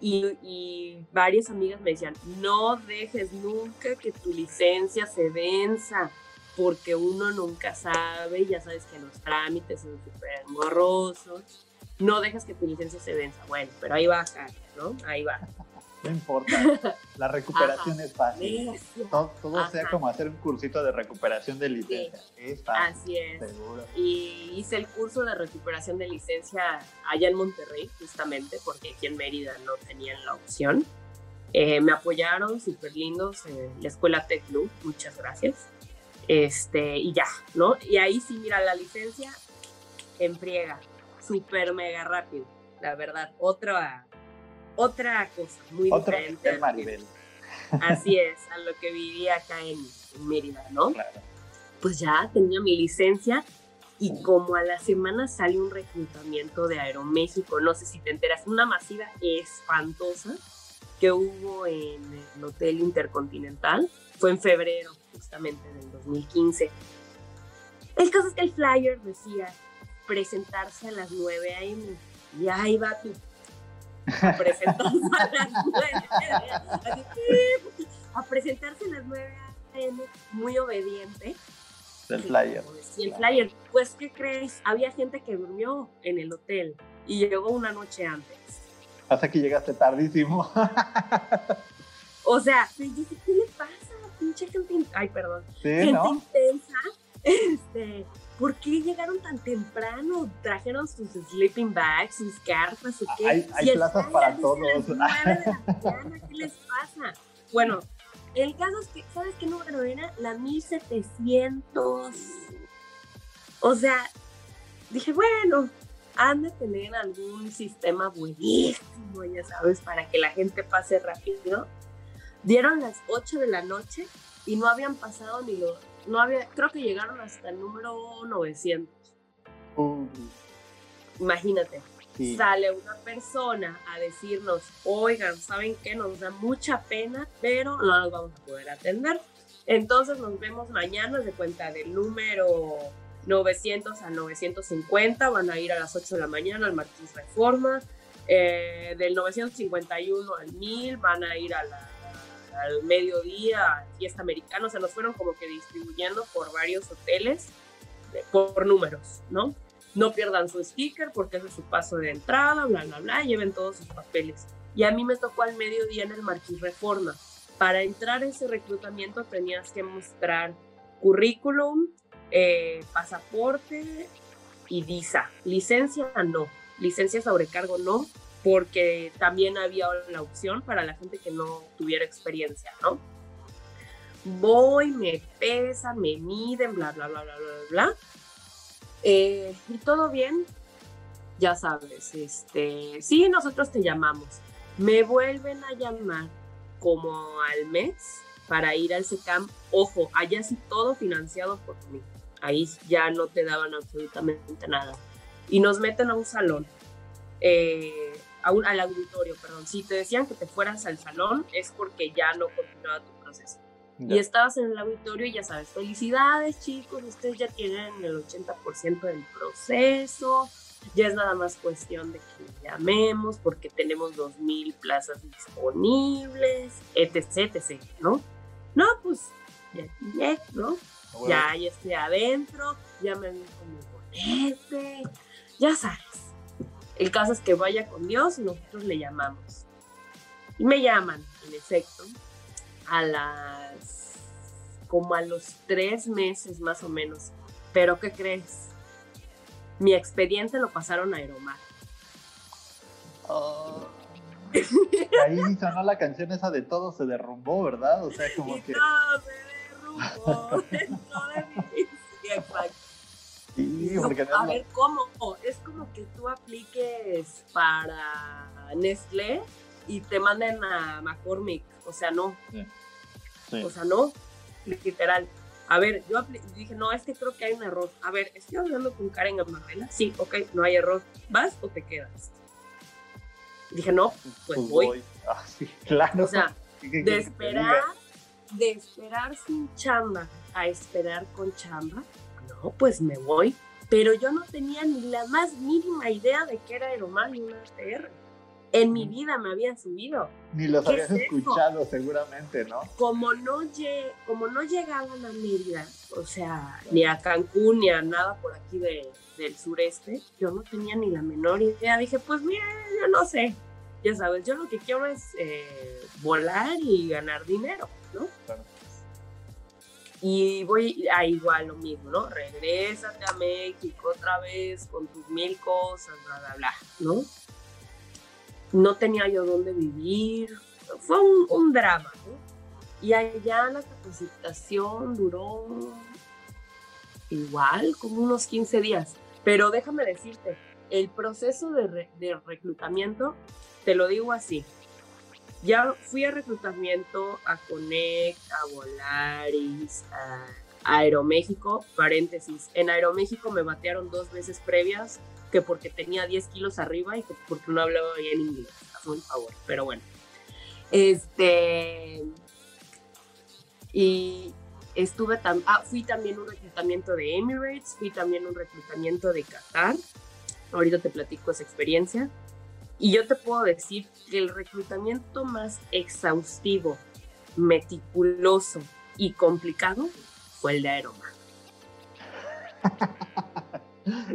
Y, y, varias amigas me decían, no dejes nunca que tu licencia se venza, porque uno nunca sabe, ya sabes que los trámites son súper morrosos no dejas que tu licencia se venza. Bueno, pero ahí va ¿no? Ahí va. No importa, *laughs* la recuperación Ajá. es fácil. Todo, todo sea como hacer un cursito de recuperación de licencia. Sí. Es fácil. Así es. Seguro. Y hice el curso de recuperación de licencia allá en Monterrey, justamente, porque aquí en Mérida no tenían la opción. Eh, me apoyaron, súper lindos, eh, la escuela Tech Blue, muchas gracias. Este, y ya, ¿no? Y ahí sí, mira, la licencia en friega, súper mega rápido, la verdad. Otra, otra cosa muy Otro diferente. Maribel. *laughs* Así es, a lo que vivía acá en, en Mérida, ¿no? Claro. Pues ya tenía mi licencia y como a la semana sale un reclutamiento de Aeroméxico, no sé si te enteras, una masiva espantosa que hubo en el Hotel Intercontinental, fue en febrero justamente del 2015. El caso es que el flyer decía presentarse a las 9 a.m. Y ahí va tú. A presentarse a las 9 *laughs* a presentarse a las 9 a.m. muy obediente. Del flyer. Y el flyer, pues, ¿qué crees? Había gente que durmió en el hotel y llegó una noche antes. Hasta que llegaste tardísimo. *laughs* o sea, ¿qué le pasa? Pinche gente. Ay, perdón. Sí, gente ¿no? intensa. *laughs* Este, ¿por qué llegaron tan temprano? Trajeron sus sleeping bags, sus cartas, ¿o qué? Hay, hay Si plazas para todos. de la ¿Qué les pasa? Bueno, el caso es que, ¿sabes qué número era? La 1700. O sea, dije, bueno, han de tener algún sistema buenísimo, ya sabes, para que la gente pase rápido. Dieron las 8 de la noche y no habían pasado ni lo, no había, creo que llegaron hasta el número 900. Uh. Imagínate, sale una persona a decirnos, oigan, ¿saben qué? Nos da mucha pena, pero no nos vamos a poder atender. Entonces nos vemos mañana de cuenta del número 900 a 950, van a ir a las 8 de la mañana al Martins Reforma, eh, del 951 al 1000 van a ir al mediodía fiesta americana, o sea, nos fueron como que distribuyendo por varios hoteles, por números, ¿no? No pierdan su sticker porque ese es su paso de entrada, bla, bla, bla, lleven todos sus papeles. Y a mí me tocó al mediodía en el Marquis Reforma. Para entrar a ese reclutamiento tenías que mostrar currículum, eh, pasaporte y visa. Licencia no, licencia sobrecargo no, porque también había la opción para la gente que no tuviera experiencia, ¿no? Voy, me pesan, me miden, bla, bla, bla, bla, bla, bla. Eh, y todo bien, ya sabes, este, sí, nosotros te llamamos. Me vuelven a llamar como al mes para ir al SECAM. Ojo, allá sí todo financiado por mí. Ahí ya no te daban absolutamente nada. Y nos meten a un salón, eh, a un, al auditorio, perdón. Si te decían que te fueras al salón es porque ya no continuaba tu proceso. Y estabas en el auditorio y ya sabes, felicidades chicos, ustedes ya tienen el 80% del proceso, ya es nada más cuestión de que llamemos porque tenemos 2.000 plazas disponibles, etc, etc, ¿no? No, pues ya ¿no? Ya, ya estoy adentro, ya me vi con mi bonete, ya sabes. El caso es que vaya con Dios y nosotros le llamamos. Y me llaman, en efecto, a las, como a los tres meses más o menos. Pero ¿qué crees? Mi expediente lo pasaron a Aeromar. Oh. Ahí sonó la canción esa de todo se derrumbó, ¿verdad? O sea, como que. Todo se derrumbó dentro de mí. Sí, porque a ver, ¿cómo? Es como que tú apliques para Nestlé y te manden a McCormick. O sea, no. O sea, no. Literal. A ver, yo dije, no, es que creo que hay un error. A ver, estoy hablando con Karen Amarela. Sí, ok, no hay error. ¿Vas o te quedas? Dije, no, pues, pues voy. Ah, sí, claro. O sea, *laughs* de esperar, de esperar sin chamba a esperar con chamba, no, pues me voy. Pero yo no tenía ni la más mínima idea de qué era Aeromar y una TR en mi vida me habían subido. Ni los habías escuchado seguramente, ¿no? Como no, como no llegaban a Mérida, o sea, ni a Cancún, ni a nada por aquí del sureste, yo no tenía ni la menor idea. Dije, pues mira, yo no sé. Ya sabes, yo lo que quiero es eh, volar y ganar dinero, ¿no? Claro. Y voy a igual lo mismo, ¿no? Regrésate a México otra vez con tus mil cosas, bla, bla, bla, ¿no? no tenía yo dónde vivir, fue un, drama, ¿no? Y allá la capacitación duró igual, como unos 15 días. Pero déjame decirte, el proceso de, reclutamiento, te lo digo así, ya fui a reclutamiento a Conect, a Volaris, a Aeroméxico, paréntesis, en Aeroméxico me batearon dos veces previas que porque tenía 10 kilos arriba y que porque no hablaba bien inglés. Hazme un favor, pero bueno. Este. Y estuve también, ah, fui también un reclutamiento de Emirates, fui también un reclutamiento de Qatar. Ahorita te platico esa experiencia. Y yo te puedo decir que el reclutamiento más exhaustivo, meticuloso y complicado fue el de Aeroma. *laughs*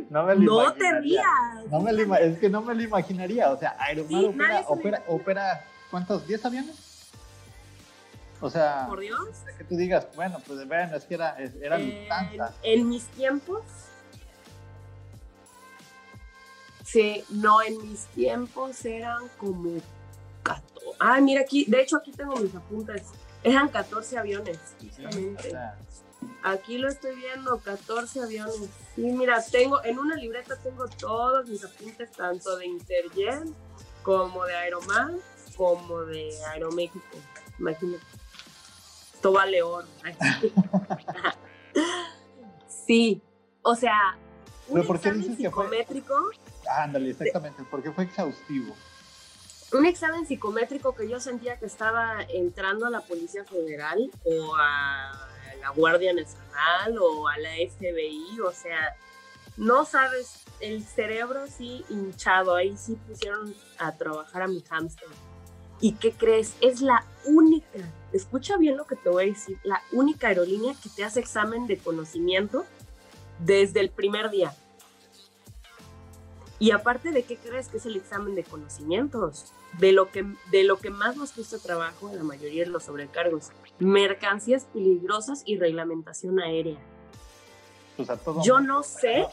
No me lo imaginaría. No me es que no me lo imaginaría. O sea, Aeromar opera, opera, ¿cuántos? ¿10 aviones? O sea, por Dios. Que tú digas, bueno, pues bueno, es que era, era En mis tiempos. Sí, no, en mis tiempos eran como 14. Ah, mira aquí, de hecho aquí tengo mis apuntes. Eran 14 aviones, justamente. Aquí lo estoy viendo, 14 aviones. Sí, mira, tengo, en una libreta tengo todos mis apuntes, tanto de Interjet, como de Aeromar, como de Aeroméxico. Imagínate. Todo vale oro. *laughs* sí, o sea, un examen psicométrico. Ándale, exactamente, porque fue exhaustivo. Un examen psicométrico que yo sentía que estaba entrando a la Policía Federal o a la Guardia Nacional o a la FBI, o sea, no sabes, el cerebro sí hinchado, ahí sí pusieron a trabajar a mi hamster. ¿Y qué crees? Es la única, escucha bien lo que te voy a decir, la única aerolínea que te hace examen de conocimiento desde el primer día. Y aparte de qué crees que es el examen de conocimientos, de lo que, de lo que más nos cuesta trabajo en la mayoría de los sobrecargos, mercancías peligrosas y reglamentación aérea. Yo no sé.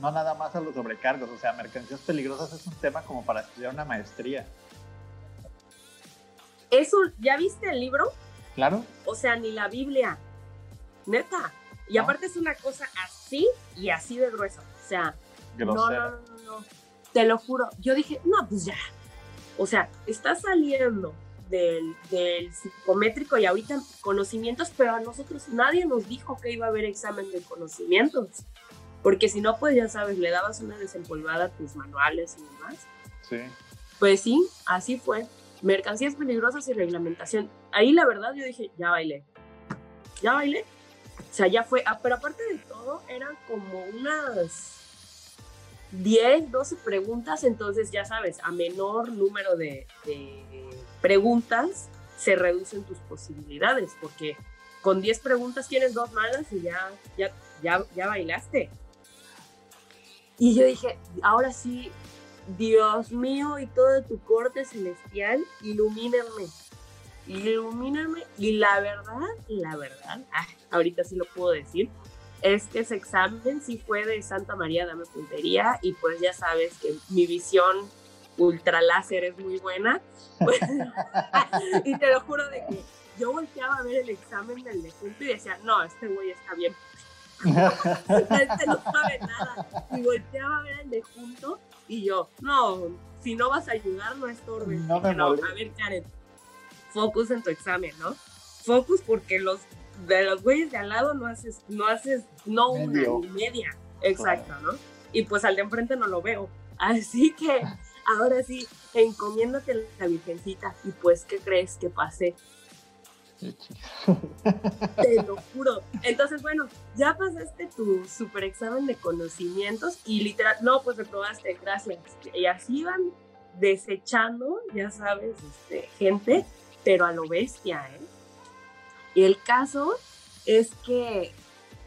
No, nada más a los sobrecargos, o sea, mercancías peligrosas es un tema como para estudiar una maestría. Eso, ¿ya viste el libro? Claro. O sea, ni la Biblia. Neta. Y aparte es una cosa así y así de grueso. O sea, no, no, no, no. Te lo juro. Yo dije, no, pues ya. O sea, está saliendo del, del, psicométrico y ahorita conocimientos, pero a nosotros nadie nos dijo que iba a haber examen de conocimientos. Porque si no, pues ya sabes, le dabas una desempolvada a tus manuales y demás. Sí. Pues sí, así fue. Mercancías peligrosas y reglamentación. Ahí la verdad yo dije, ya bailé. Ya bailé. O sea, ya fue. Ah, pero aparte de todo, eran como unas 10, 12 preguntas, entonces ya sabes, a menor número de, preguntas se reducen tus posibilidades, porque con 10 preguntas tienes dos malas y ya, ya, ya, ya bailaste. Y yo dije, ahora sí, Dios mío y todo tu corte celestial, ilumíname, ilumíname. Y la verdad, la verdad, ah, ahorita sí lo puedo decir, es que ese examen sí fue de Santa María Dame Puntería y pues ya sabes que mi visión ultra láser es muy buena. *laughs* y te lo juro de que yo volteaba a ver el examen del defunto y decía, no, este güey está bien. *laughs* este no sabe nada. Y volteaba a ver el defunto y yo, no, si no vas a ayudar, no estorbe. No me no, a ver, Karen, focus en tu examen, ¿no? Focus porque los de los güeyes de al lado no haces, no haces, no una ni media. Exacto, ¿no? Y pues al de enfrente no lo veo. Así que ahora sí, encomiéndate la virgencita. Y pues, ¿qué crees que pasé? Te lo juro. Entonces, bueno, ya pasaste tu super examen de conocimientos y literal, no, pues reprobaste, gracias. Y así van desechando, ya sabes, este, gente, pero a lo bestia, ¿eh? Y el caso es que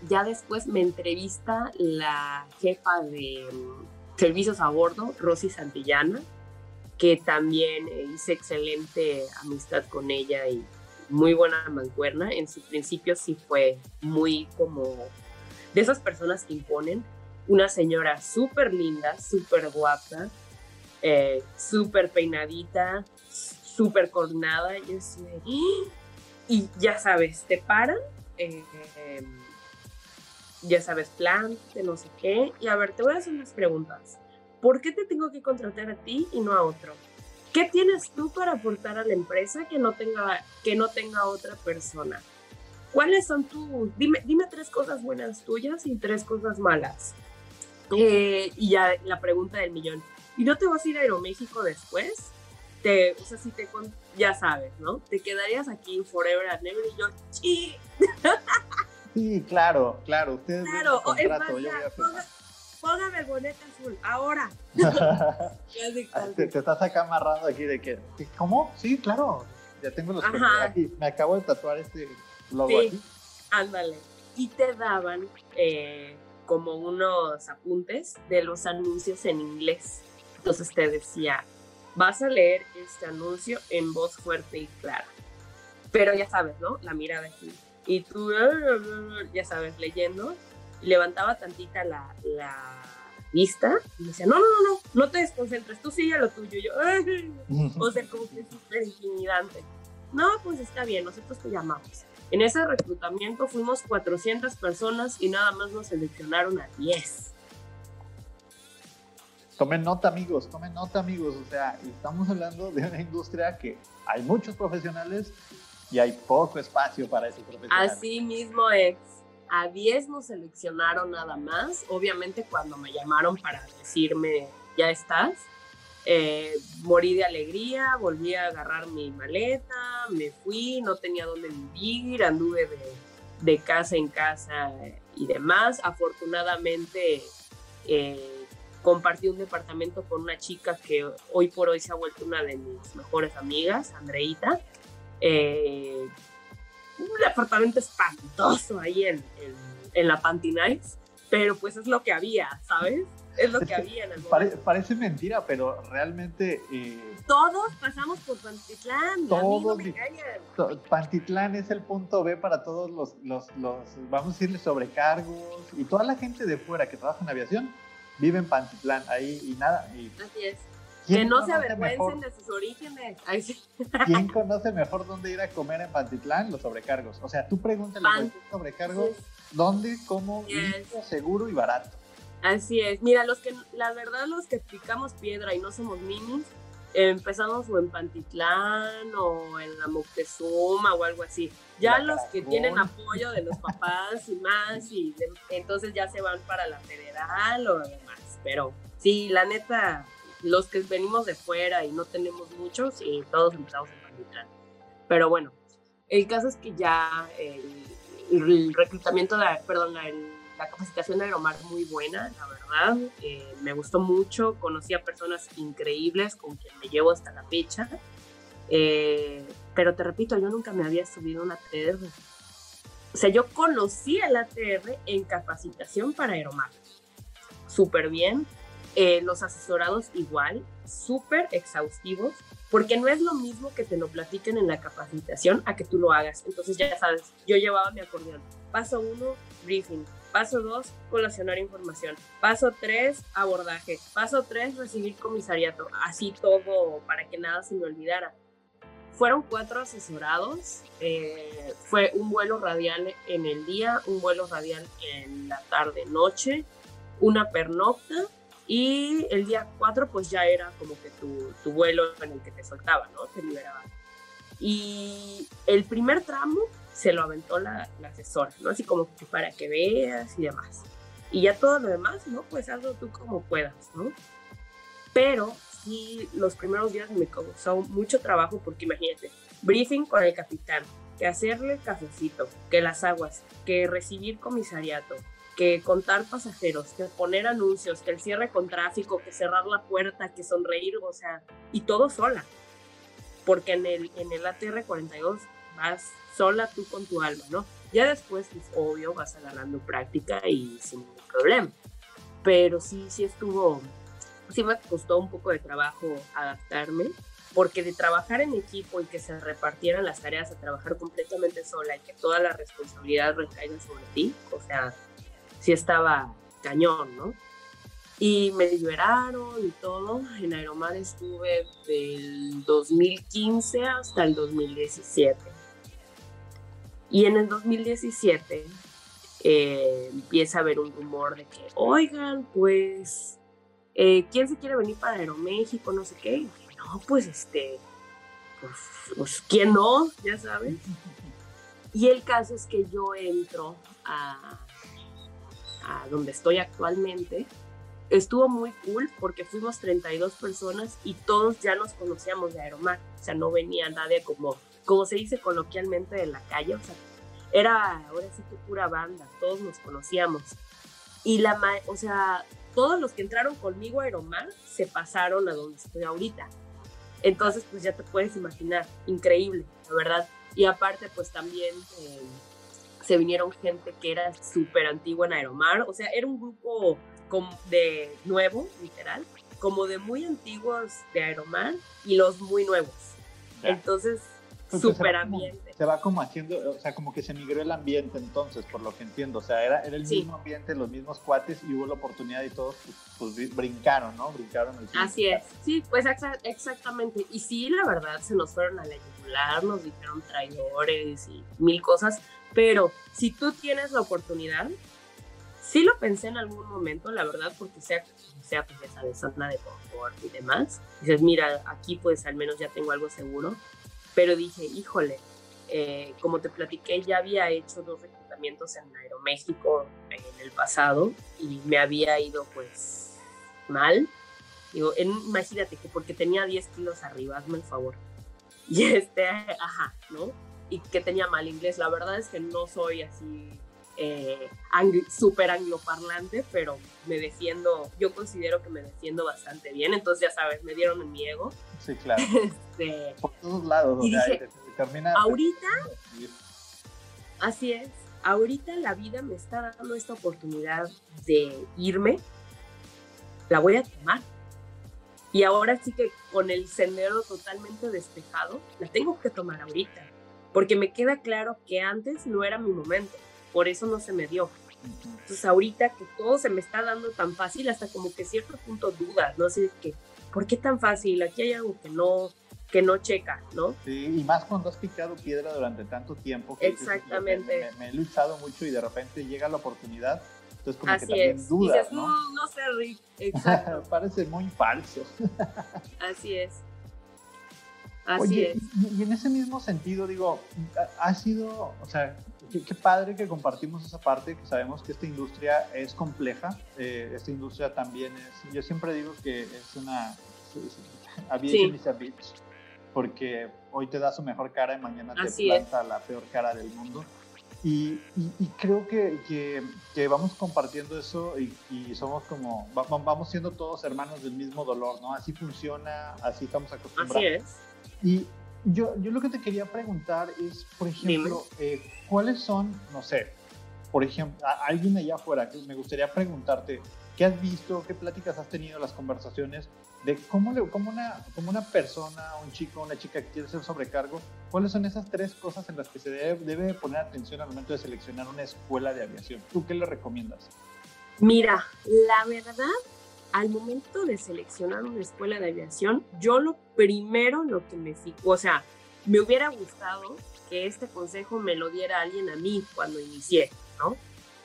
ya después me entrevista la jefa de mm, servicios a bordo, Rosy Santillana, que también hice excelente amistad con ella y muy buena mancuerna. En su principio sí fue muy como de esas personas que imponen. Una señora súper linda, súper guapa, eh, súper peinadita, súper coordinada. Y yo y ya sabes, te paran, eh, ya sabes, plan, de no sé qué. Y a ver, te voy a hacer unas preguntas. ¿Por qué te tengo que contratar a ti y no a otro? ¿Qué tienes tú para aportar a la empresa que no tenga, que no tenga otra persona? ¿Cuáles son tus... Dime, dime tres cosas buenas tuyas y tres cosas malas. Eh, y ya la pregunta del millón. ¿Y no te vas a ir a Aeroméxico después? Te, o sea, si te, ya sabes, ¿no? Te quedarías aquí forever and ever y yo, ¡chi! Sí, claro, claro. Ustedes claro, es más, póngame el bonete azul, ahora. *laughs* te, te, estás acá amarrando aquí de que, ¿cómo? Sí, claro. Ya tengo los aquí. Me acabo de tatuar este logo sí, aquí. Ándale. Y te daban eh, como unos apuntes de los anuncios en inglés. Entonces te decía, vas a leer este anuncio en voz fuerte y clara. Pero ya sabes, ¿no? La mirada aquí. Y tú, ya sabes, leyendo, levantaba tantita la, vista y decía, no, no, no, no, no te desconcentres, tú sigue lo tuyo. Y yo, *laughs* o sea, como que es súper intimidante. No, pues está bien, nosotros te llamamos. En ese reclutamiento fuimos 400 personas y nada más nos seleccionaron a 10 tomen nota amigos, tomen nota amigos, o sea, estamos hablando de una industria que hay muchos profesionales y hay poco espacio para esos profesionales. Así mismo es, a 10 nos seleccionaron nada más. Obviamente cuando me llamaron para decirme, ya estás, eh, morí de alegría, volví a agarrar mi maleta, me fui, no tenía dónde vivir, anduve de, casa en casa y demás. Afortunadamente eh, compartí un departamento con una chica que hoy por hoy se ha vuelto una de mis mejores amigas, Andreita. Eh, un departamento espantoso ahí en, en, la Pantinais, pero pues es lo que había, ¿sabes? Es lo que *laughs* había en el Parece mentira, pero realmente... Eh, todos pasamos por Pantitlán, todos, Pantitlán es el punto B para todos los, los, los, vamos a decirle, sobrecargos y toda la gente de fuera que trabaja en aviación vive en Pantitlán, ahí y nada. Y, Así es que no se avergüencen de sus orígenes. ¿Quién *laughs* conoce mejor dónde ir a comer en Pantitlán? Los sobrecargos. O sea, tú pregúntale a los sobrecargos dónde, cómo, seguro y barato. Así es. Mira, los que, la verdad, los que picamos piedra y no somos minis, empezamos o en Pantitlán o en la Moctezuma o algo así. Ya los que tienen apoyo de los papás y más, y entonces ya se van para la federal o demás. Pero sí, la neta, los que venimos de fuera y no tenemos muchos y todos empezamos en Pantitlán. Pero bueno, el caso es que ya el, reclutamiento, de, perdón, la capacitación de Aeromar muy buena, la verdad. Eh, me gustó mucho, conocí a personas increíbles con quien me llevo hasta la fecha. Eh, pero te repito, yo nunca me había subido a una ATR. O sea, yo conocí el ATR en capacitación para Aeromar. Súper bien. Eh, los asesorados igual, súper exhaustivos, porque no es lo mismo que te lo platiquen en la capacitación a que tú lo hagas. Entonces ya sabes, yo llevaba mi acordeón. Paso uno, briefing. Paso dos, colacionar información. Paso tres, abordaje. Paso tres, recibir comisariato. Así todo para que nada se me olvidara. Fueron cuatro asesorados. Eh, fue un vuelo radial en el día, un vuelo radial en la tarde-noche, una pernocta y el día 4 pues ya era como que tu, vuelo en el que te soltaban, ¿no? Te liberaban. Y el primer tramo se lo aventó la, la, asesora, ¿no? Así como para que veas y demás. Y ya todo lo demás, ¿no? Pues hazlo tú como puedas, ¿no? Pero sí, los primeros días me causó mucho trabajo porque imagínate, briefing con el capitán, que hacerle cafecito, que las aguas, que recibir comisariato, que contar pasajeros, que poner anuncios, que el cierre con tráfico, que cerrar la puerta, que sonreír, o sea, y todo sola. Porque en el, en el ATR 42 vas sola tú con tu alma, ¿no? Ya después, pues, obvio, vas agarrando práctica y sin problema. Pero sí, sí estuvo, sí me costó un poco de trabajo adaptarme, porque de trabajar en equipo y que se repartieran las tareas a trabajar completamente sola y que toda la responsabilidad recaiga sobre ti, o sea, sí estaba cañón, ¿no? Y me liberaron y todo. En Aeromar estuve del 2015 hasta el 2017. Y en el 2017 eh, empieza a haber un rumor de que, oigan, pues, eh, ¿quién se quiere venir para Aeroméxico? No sé qué. No, pues este, pues, pues, ¿quién no? Ya sabes. Y el caso es que yo entro a, a donde estoy actualmente, estuvo muy cool porque fuimos 32 personas y todos ya nos conocíamos de Aeromar, o sea, no venía nadie como, como se dice coloquialmente de la calle, o sea, era ahora sí que pura banda, todos nos conocíamos. Y la, o sea, todos los que entraron conmigo a Aeromar se pasaron a donde estoy ahorita. Entonces, pues ya te puedes imaginar, increíble, la verdad. Y aparte, pues también eh, se vinieron gente que era súper antigua en Aeromar, o sea, era un grupo de nuevo, literal, como de muy antiguos de Aeromar y los muy nuevos. Entonces, súper ambiente. se va como haciendo, o sea, como que se migró el ambiente entonces, por lo que entiendo. O sea, era, era el mismo ambiente, los mismos cuates y hubo la oportunidad y todos pues, pues brincaron, ¿no? Brincaron el Así es, sí, pues exactamente. Y sí, la verdad, se nos fueron a la yugular, nos dijeron traidores y mil cosas, pero si tú tienes la oportunidad, sí lo pensé en algún momento, la verdad, porque sea, sea pues ya sabes, zona de confort y demás. Dices, mira, aquí pues al menos ya tengo algo seguro. Pero dije, híjole, eh, como te platiqué, ya había hecho dos reclutamientos en Aeroméxico en el pasado y me había ido pues mal. Digo, imagínate que porque tenía 10 kilos arriba, hazme el favor. *laughs* Y este, ajá, ¿no? Y que tenía mal inglés. La verdad es que no soy así eh, súper angloparlante, pero me defiendo, yo considero que me defiendo bastante bien, entonces ya sabes, me dieron en mi ego. Sí, claro. *laughs* Este, Por todos lados, y o sea, dije, termina... ahorita, así es, ahorita la vida me está dando esta oportunidad de irme, la voy a tomar. Y ahora sí que con el sendero totalmente despejado, la tengo que tomar ahorita, porque me queda claro que antes no era mi momento por eso no se me dio. Entonces ahorita que todo se me está dando tan fácil, hasta como que cierto punto dudas, ¿no? Así que, ¿por qué tan fácil? Aquí hay algo que no, que no checa, ¿no? Sí, y más cuando has picado piedra durante tanto tiempo. Que Exactamente. me, he luchado mucho y de repente llega la oportunidad, entonces como Así que también es. dudas, Dices, ¿no? no, no sé, Rick. Exacto. *laughs* Parece muy falso. *laughs* Así es. Así Oye, es. Y, y, en ese mismo sentido, digo, ha sido, o sea, qué, qué, padre que compartimos esa parte, que sabemos que esta industria es compleja, eh, esta industria también es, yo siempre digo que es una, *laughs* aviation sí. is a bitch, porque hoy te da su mejor cara y mañana te Así planta es. la peor cara del mundo. Y, y, y creo que, que, que, vamos compartiendo eso y, y somos como, va, vamos siendo todos hermanos del mismo dolor, ¿no? Así funciona, así estamos acostumbrados. Así es. Y yo, yo lo que te quería preguntar es, por ejemplo, eh, ¿cuáles son, no sé, por ejemplo, a alguien allá afuera, que me gustaría preguntarte, ¿qué has visto, qué pláticas has tenido, las conversaciones de cómo, le, cómo, una, cómo una persona, un chico, una chica que quiere ser sobrecargo, cuáles son esas tres cosas en las que se debe, debe poner atención al momento de seleccionar una escuela de aviación? ¿Tú qué le recomiendas? Mira, la verdad, al momento de seleccionar una escuela de aviación, yo lo primero, lo que me fijo, o sea, me hubiera gustado que este consejo me lo diera alguien a mí cuando inicié, ¿no?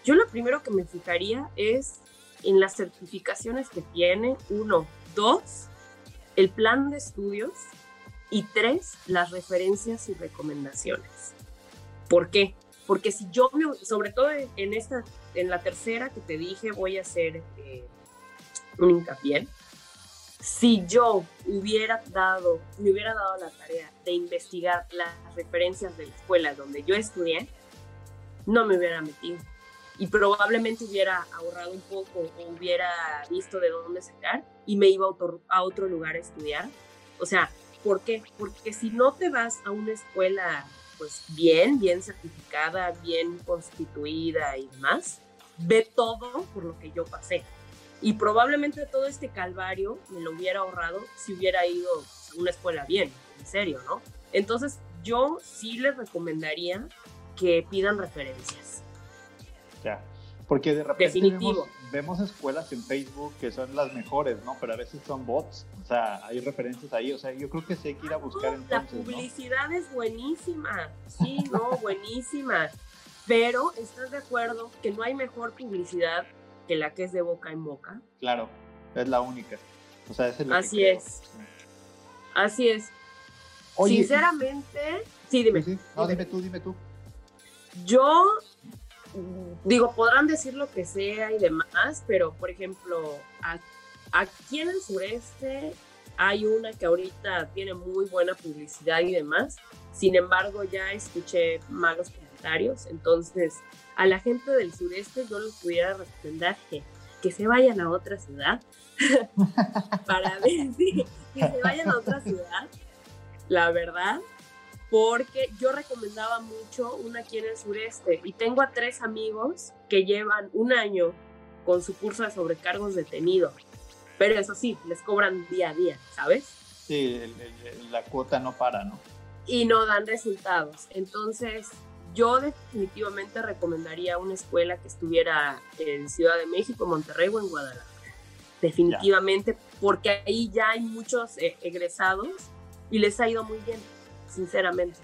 Yo lo primero que me fijaría es en las certificaciones que tiene, uno, dos, el plan de estudios y tres, las referencias y recomendaciones. ¿Por qué? Porque si yo, sobre todo en esta, en la tercera que te dije, voy a hacer eh, un hincapié. Si yo hubiera dado, me hubiera dado la tarea de investigar las referencias de la escuela donde yo estudié, no me hubiera metido. Y probablemente hubiera ahorrado un poco o hubiera visto de dónde sacar y me iba a otro, lugar a estudiar. O sea, ¿por qué? Porque si no te vas a una escuela pues bien, bien certificada, bien constituida y demás, ve todo por lo que yo pasé. Y probablemente todo este calvario me lo hubiera ahorrado si hubiera ido a una escuela bien, en serio, ¿no? Entonces yo sí les recomendaría que pidan referencias. Ya, porque de repente Definitivo. Vemos, vemos, escuelas en Facebook que son las mejores, ¿no? Pero a veces son bots, o sea, hay referencias ahí, o sea, yo creo que sí hay que ir a buscar entonces, La publicidad ¿no? es buenísima, sí, no, *laughs* buenísima. Pero estás de acuerdo que no hay mejor publicidad que la que es de boca en boca. Claro, es la única. O sea, es lo Así que es. Así es. Oye, Sinceramente, sí, dime. Sí, sí. No, dime tú, dime tú. Yo digo, podrán decir lo que sea y demás, pero por ejemplo, a, aquí en el sureste hay una que ahorita tiene muy buena publicidad y demás. Sin embargo, ya escuché malos comentarios. Entonces, a la gente del sureste yo les pudiera recomendar que, que se vayan a otra ciudad *laughs* para ver *laughs* si que se vayan a otra ciudad. La verdad, porque yo recomendaba mucho una aquí en el sureste y tengo a tres amigos que llevan un año con su curso de sobrecargos detenido. Pero eso sí, les cobran día a día, ¿sabes? Sí, el, el, la cuota no para, ¿no? Y no dan resultados. Entonces, yo definitivamente recomendaría una escuela que estuviera en Ciudad de México, Monterrey o en Guadalajara. Definitivamente, ya. porque ahí ya hay muchos eh, egresados y les ha ido muy bien, sinceramente.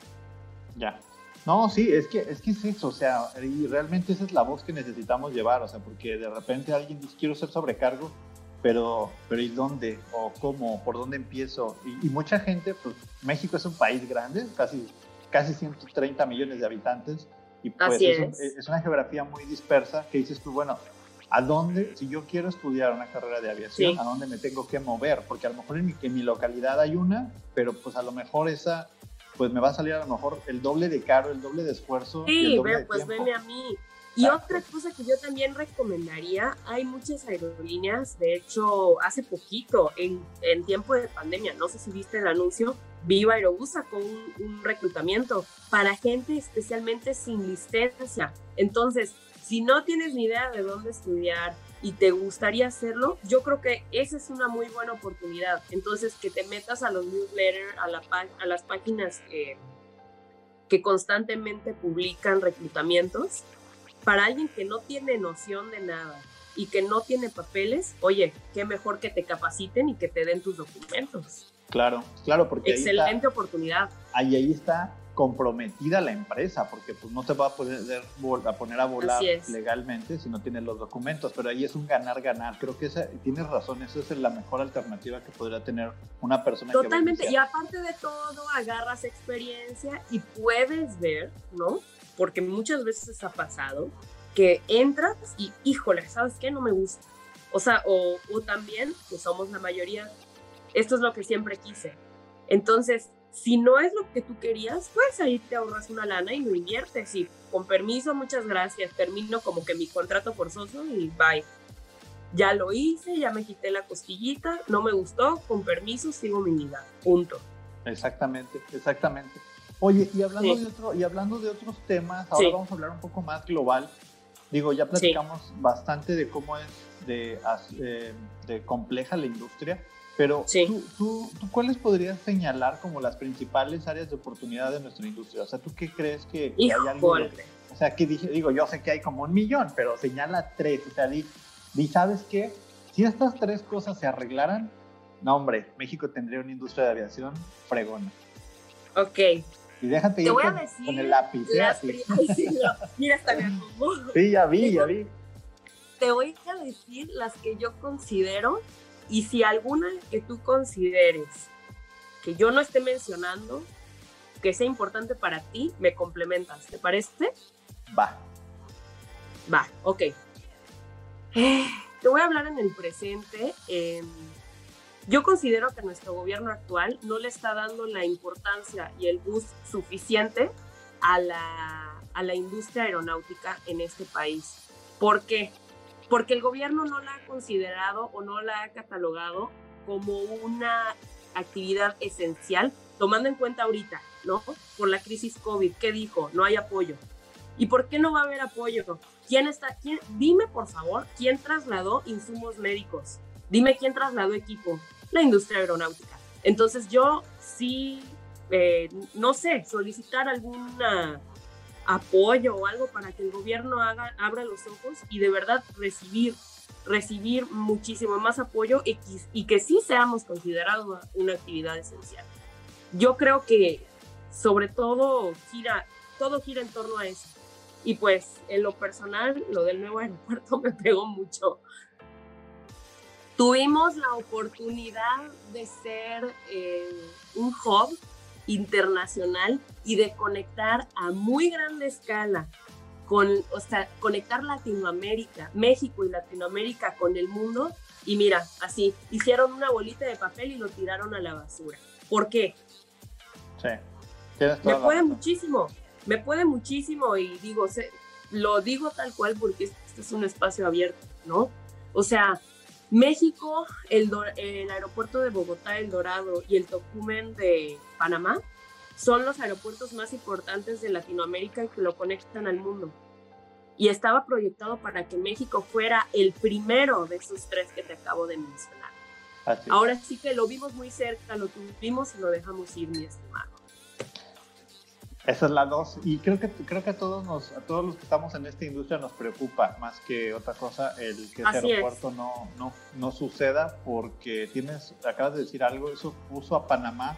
Ya. No, sí, es que, es que es eso, o sea, y realmente esa es la voz que necesitamos llevar, o sea, porque de repente alguien dice, quiero ser sobrecargo, pero, pero ¿y dónde? ¿O cómo? ¿Por dónde empiezo? Y, y, mucha gente, pues México es un país grande, casi, casi 130 millones de habitantes, Y pues es. es. una geografía muy dispersa que dices tú, bueno, ¿a dónde, si yo quiero estudiar una carrera de aviación, a dónde me tengo que mover? Porque a lo mejor en mi, en mi localidad hay una, pero pues a lo mejor esa pues me va a salir a lo mejor el doble de caro, el doble de esfuerzo. Sí, pues veme a mí. Y otra cosa que yo también recomendaría, hay muchas aerolíneas, de hecho, hace poquito, en, en tiempo de pandemia, no sé si viste el anuncio, Viva Aerobús sacó un, un reclutamiento para gente especialmente sin licencia. Entonces, si no tienes ni idea de dónde estudiar, y te gustaría hacerlo, yo creo que esa es una muy buena oportunidad. Entonces, que te metas a los newsletters, a, la, a las páginas que constantemente publican reclutamientos, para alguien que no tiene noción de nada y que no tiene papeles, oye, qué mejor que te capaciten y que te den tus documentos. Claro, claro, porque... Excelente oportunidad. Ahí, ahí está comprometida la empresa, porque pues no te va a poder a poner a volar legalmente si no tienes los documentos, pero ahí es un ganar-ganar. Creo que esa, tienes razón, esa es la mejor alternativa que podría tener una persona. Totalmente, y aparte de todo, agarras experiencia y puedes ver, ¿no? Porque muchas veces ha pasado que entras y, híjole, ¿sabes qué? No me gusta. O sea, o, o también, que somos la mayoría, esto es lo que siempre quise. Entonces, si no es lo que tú querías, pues ahí te ahorras una lana y lo inviertes. Y con permiso, muchas gracias. Termino como que mi contrato forzoso y bye. Ya lo hice, ya me quité la costillita, no me gustó, con permiso sigo mi vida. Punto. Exactamente, exactamente. Oye, y hablando, de, otro, y hablando de otros temas, ahora vamos a hablar un poco más global. Digo, ya platicamos bastante de cómo es de, eh, de compleja la industria pero ¿tú, tú, cuáles podrías señalar como las principales áreas de oportunidad de nuestra industria? O sea, ¿tú qué crees que, hay algo? o sea, que digo, yo sé que hay como un millón, pero señala tres. O sea, di, ¿sabes qué? Si estas tres cosas se arreglaran, no, hombre, México tendría una industria de aviación fregona. Ok. Y déjate ir con, el lápiz. ¿eh? *laughs* Mira, hasta me Sí, ya vi, ya vi. Te voy a decir las que yo considero y si alguna que tú consideres que yo no esté mencionando, que sea importante para ti, me complementas. ¿Te parece? Va. Va, ok. te voy a hablar en el presente. yo considero que nuestro gobierno actual no le está dando la importancia y el boost suficiente a la, a la industria aeronáutica en este país. ¿Por qué? Porque el gobierno no la ha considerado o no la ha catalogado como una actividad esencial, tomando en cuenta ahorita, ¿no? Por la crisis COVID, ¿qué dijo? No hay apoyo. ¿Y por qué no va a haber apoyo? ¿Quién está? Quién, dime, por favor, ¿quién trasladó insumos médicos? Dime quién trasladó equipo. La industria aeronáutica. Entonces yo sí, eh, no sé, solicitar alguna apoyo o algo para que el gobierno haga, abra los ojos y de verdad recibir, recibir muchísimo más apoyo y, y que sí seamos considerados una actividad esencial. Yo creo que sobre todo gira, todo gira en torno a eso. Y pues en lo personal, lo del nuevo aeropuerto *laughs* me pegó mucho. Tuvimos la oportunidad de ser eh, un hub internacional y de conectar a muy grande escala con, o sea, conectar Latinoamérica, México y Latinoamérica con el mundo. Y mira, así, hicieron una bolita de papel y lo tiraron a la basura. ¿Por qué? Sí. Me puede muchísimo, me puede muchísimo y digo, lo digo tal cual porque este es un espacio abierto, ¿no? O sea, México, el, el, aeropuerto de Bogotá, El Dorado y el Tocumen de Panamá son los aeropuertos más importantes de Latinoamérica que lo conectan al mundo. Y estaba proyectado para que México fuera el primero de esos tres que te acabo de mencionar. Ahora sí que lo vimos muy cerca, lo tuvimos y lo dejamos ir, mi estimado. Esa es la dos. Y creo que, creo que a, todos nos, a todos los que estamos en esta industria nos preocupa más que otra cosa el que ese aeropuerto no, no, no, suceda porque tienes, acabas de decir algo, eso puso a Panamá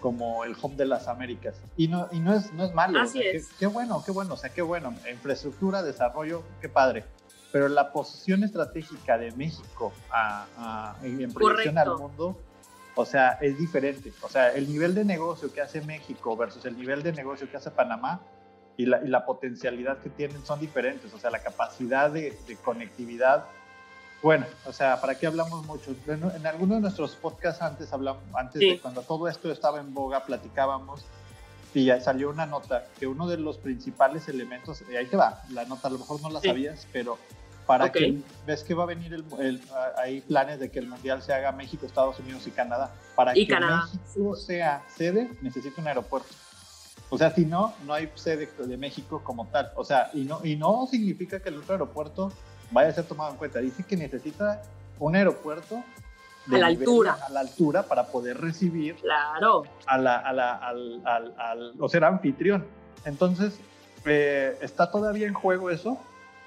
como el hub de las Américas. Y no, y no, es, no es malo. Así es. Qué, bueno, qué bueno, o sea, qué bueno. Infraestructura, desarrollo, qué padre. Pero la posición estratégica de México a, en proyección al mundo o sea, es diferente. O sea, el nivel de negocio que hace México versus el nivel de negocio que hace Panamá y la, y la potencialidad que tienen son diferentes, o sea, la capacidad de, de conectividad bueno, o sea, ¿para qué hablamos mucho? En, en algunos de nuestros podcasts antes hablamos, antes Sí. de cuando todo esto estaba en boga, platicábamos y ya salió una nota que uno de los principales elementos, y ahí te va, la nota a lo mejor no la Sí. sabías, pero para Ok. que ves que va a venir el, el- hay planes de que el mundial se haga México, Estados Unidos y Canadá. Para Y que Canadá, México sea sede, necesita un aeropuerto. O sea, si no, no hay sede de México como tal. O sea, y no, y no significa que el otro aeropuerto vaya a ser tomado en cuenta. Dice que necesita un aeropuerto A la nivel- altura. A la altura para poder recibir Claro. a la, a la- al, al, al- o ser anfitrión. Entonces, eh, está todavía en juego eso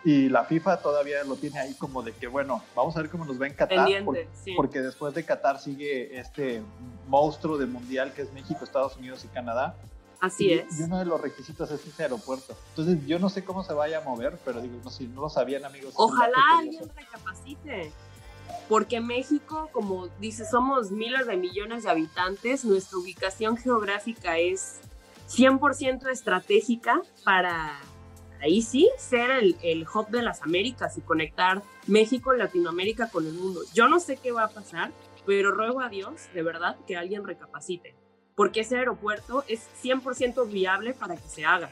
y la FIFA todavía lo tiene ahí como de que, bueno, vamos a ver cómo nos va en Qatar. Porque, sí. porque después de Qatar sigue este monstruo del mundial que es México, Estados Unidos y Canadá. Así y, es. y uno de los requisitos es ese aeropuerto. Entonces, yo no sé cómo se vaya a mover, pero digo, no, si no lo sabían, amigos. Ojalá alguien recapacite. Porque México, como dice, somos miles de millones de habitantes, nuestra ubicación geográfica es 100% estratégica para, ahí sí, ser el, el hub de las Américas y conectar México, Latinoamérica con el mundo. Yo no sé qué va a pasar, pero ruego a Dios, de verdad, que alguien recapacite. Porque ese aeropuerto es 100% viable para que se haga.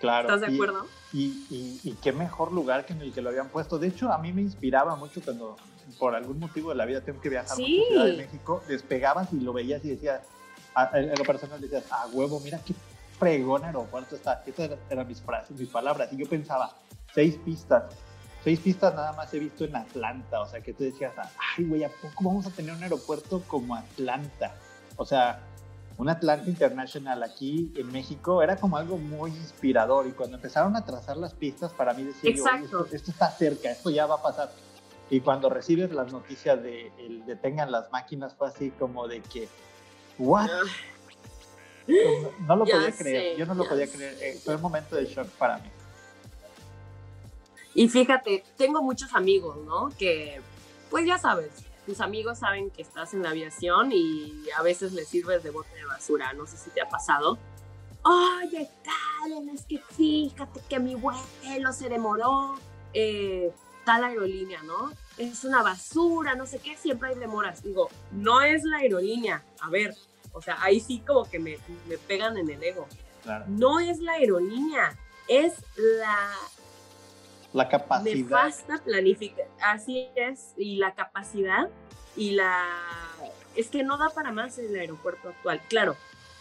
Claro. ¿Estás de y- acuerdo? Y, y, y qué mejor lugar que en el que lo habían puesto. De hecho, a mí me inspiraba mucho cuando, por algún motivo de la vida, tengo que viajar Sí. a Ciudad de México. Despegabas y lo veías y decías, a, en lo personal decías, a huevo, mira qué fregón aeropuerto está. Estas eran, mis frases, mis palabras. Y yo pensaba, seis pistas. Seis pistas nada más he visto en Atlanta. O sea, que tú decías, ay, güey, ¿a poco vamos a tener un aeropuerto como Atlanta? O sea, un Atlanta International aquí en México era como algo muy inspirador y cuando empezaron a trazar las pistas para mí decía yo, "Oye, Exacto. esto, esto está cerca, esto ya va a pasar. Y cuando recibes las noticias de el detengan las máquinas fue así como de que, ¿what? No, no lo podía creer, sé, yo no lo podía sé, creer, fue un momento de shock para mí. Y fíjate, tengo muchos amigos, ¿no? Que, pues ya sabes, tus amigos saben que estás en la aviación y a veces les sirves de bote de basura. No sé si te ha pasado. Oye, Karen, es que fíjate que mi vuelo se demoró. eh, tal aerolínea, ¿no? Es una basura, no sé qué, siempre hay demoras. Digo, no es la aerolínea. A ver, o sea, ahí sí como que me, me pegan en el ego. Claro. No es la aerolínea, es la La capacidad. nefasta planificación. Así es, y la capacidad y la... Es que no da para más el aeropuerto actual. Claro,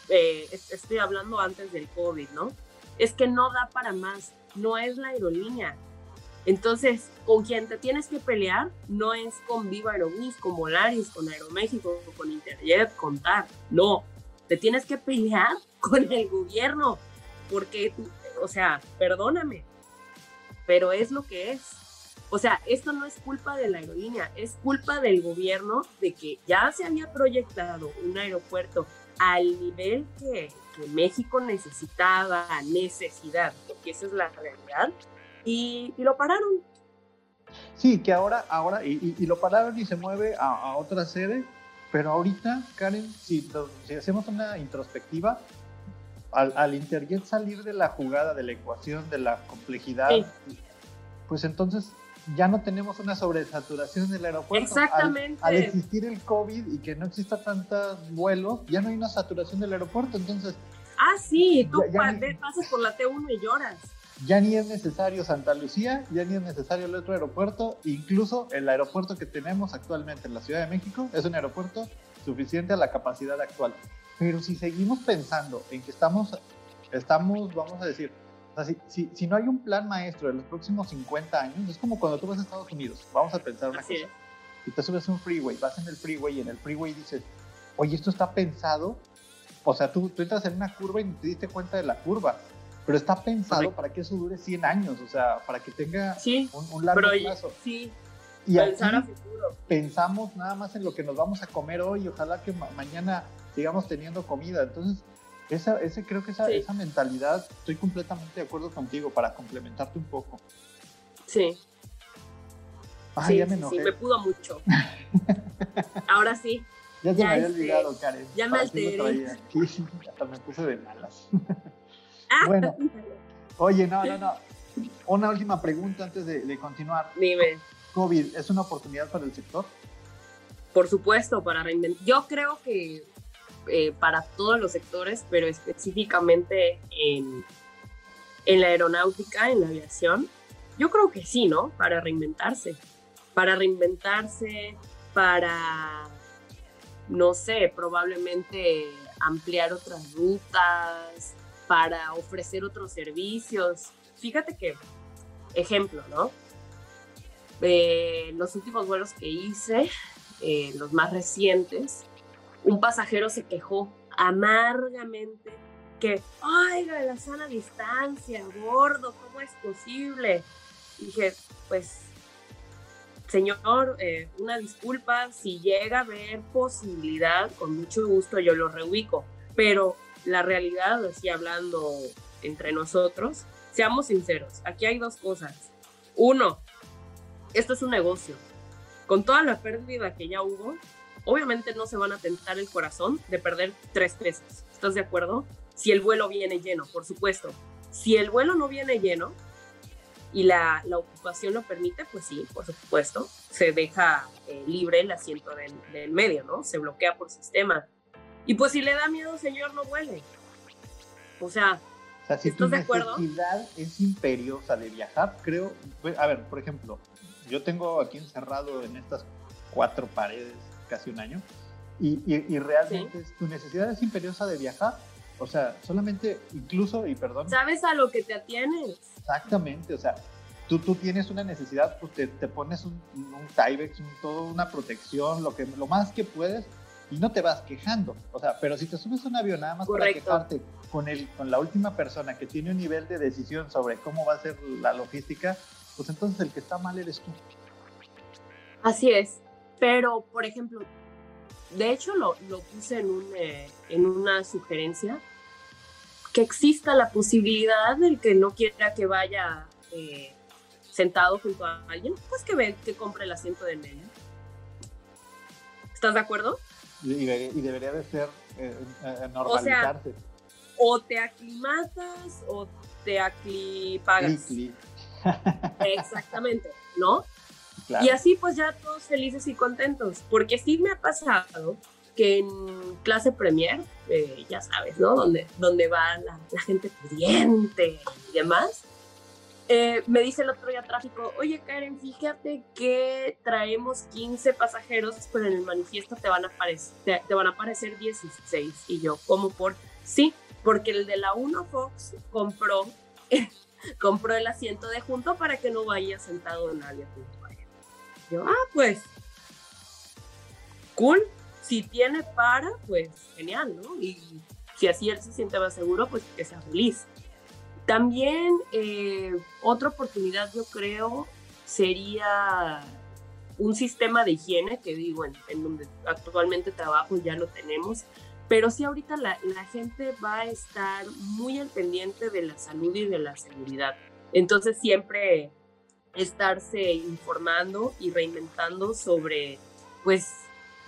eh, es- estoy hablando antes del COVID, ¿no? Es que no da para más, no es la aerolínea. Entonces, con quien te tienes que pelear no es con Viva Aerobús, con Volaris, con Aeroméxico, con Interjet, con TAR. No, te tienes que pelear *laughs* con el gobierno, porque, o sea, perdóname, pero es lo que es. O sea, esto no es culpa de la aerolínea, es culpa del gobierno de que ya se había proyectado un aeropuerto al nivel que, que México necesitaba, necesidad, porque esa es la realidad, y, y lo pararon. Sí, que ahora, ahora, y, y- lo pararon y se mueve a, a otra sede, pero ahorita, Karen, si, si hacemos una introspectiva, al, al Interjet salir de la jugada, de la ecuación, de la complejidad, pues entonces ya no tenemos una sobresaturación del aeropuerto. Exactamente. Al, existir el COVID y que no exista tantos vuelos, ya no hay una saturación del aeropuerto, entonces Ah, sí, tú Ya- pasas por la T1 y lloras. Ya ni es necesario Santa Lucía, ya ni es necesario el otro aeropuerto, incluso el aeropuerto que tenemos actualmente en la Ciudad de México es un aeropuerto suficiente a la capacidad actual. Pero si seguimos pensando en que estamos, estamos vamos a decir, o sea, si, si- si no hay un plan maestro de los próximos 50 años, es como cuando tú vas a Estados Unidos, vamos a pensar una Así cosa, si te subes a un freeway, vas en el freeway y en el freeway dices, oye, esto está pensado, o sea, tú, tú entras en una curva y ni te diste cuenta de la curva, pero está pensado Correcto. para que eso dure 100 años, o sea, para que tenga Sí, un, un largo pero plazo. sí, Y pensar a aquí futuro. pensamos nada más en lo que nos vamos a comer hoy, ojalá que ma- mañana sigamos teniendo comida. Entonces, esa, ese, creo que esa, Sí. esa mentalidad, estoy completamente de acuerdo contigo para complementarte un poco. Sí. Ay, sí, ya me enojé. sí, me pudo mucho. *laughs* Ahora sí, Ya se ya me había este, olvidado, Karen. ya me ¿Para qué lo alteré. *laughs* hasta me puse de malas. *laughs* *laughs* Bueno, oye, no, no, no. Una última pregunta antes de, continuar. Dime. COVID, ¿es una oportunidad para el sector? Por supuesto, para reinventar. Yo creo que eh, para todos los sectores, pero específicamente en, en la aeronáutica, en la aviación, yo creo que sí, ¿no? Para reinventarse. Para reinventarse, para, no sé, probablemente ampliar otras rutas, para ofrecer otros servicios. Fíjate que, ejemplo, ¿no? los últimos vuelos que hice, eh, los más recientes, un pasajero se quejó amargamente que, oiga, la sana distancia, gordo, ¿cómo es posible? dije, pues, señor, eh, una disculpa, si llega a haber posibilidad, con mucho gusto yo lo reubico, pero la realidad, así hablando entre nosotros, seamos sinceros, aquí hay dos cosas. Uno, esto es un negocio. Con toda la pérdida que ya hubo, obviamente no se van a tentar el corazón de perder tres pesos. ¿Estás de acuerdo? Si el vuelo viene lleno, por supuesto. Si el vuelo no viene lleno y la, ocupación lo permite, pues sí, por supuesto, se deja eh, libre el asiento del medio, ¿no? Se bloquea por sistema. Y pues si le da miedo, señor, no vuele. O sea, o sea si tu necesidad es imperiosa de viajar, creo, pues, a ver, por ejemplo, yo tengo aquí encerrado en estas cuatro paredes casi un año y, y, realmente tu necesidad es imperiosa de viajar. O sea, solamente, incluso, y perdón. ¿Sabes a lo que te atienes? Exactamente, o sea, tú, tú tienes una necesidad, pues te, te pones un, un Tyvex, un, todo una protección, lo, que, lo más que puedes, y no te vas quejando. O sea, pero si te subes a un avión nada más para quejarte con, el, con la última persona que tiene un nivel de decisión sobre cómo va a ser la logística, pues entonces el que está mal eres tú. Así es. Pero, por ejemplo, de hecho lo, lo puse en, un, eh, en una sugerencia, que exista la posibilidad del que no quiera que vaya eh, sentado junto a alguien, pues que, ve, que compre el asiento de medio. ¿Estás de acuerdo? Y, debería de ser eh, normalizarse. O, te aclimatas o te aclipagas. *laughs* Exactamente, ¿no? Y así pues ya todos felices y contentos, porque sí me ha pasado que en clase premier, eh, ya sabes, ¿no? Donde, donde va la, gente pudiente y demás, eh, me dice el otro día tráfico, oye Karen, fíjate que traemos 15 pasajeros, pero en el manifiesto te van a aparecer, te, van a aparecer 16. Y yo, ¿cómo por? Sí, porque el de la 1 Fox compró, *laughs* compró el asiento de junto para que no vaya sentado nadie yo, ah, pues, cool. Si tiene para, pues genial, ¿no? Y si así él se siente más seguro, pues que sea feliz. También eh, otra oportunidad, yo creo, sería un sistema de higiene, que digo, en, donde actualmente trabajo ya lo tenemos, pero sí ahorita la, la, gente va a estar muy al pendiente de la salud y de la seguridad. Entonces siempre estarse informando y reinventando sobre, pues,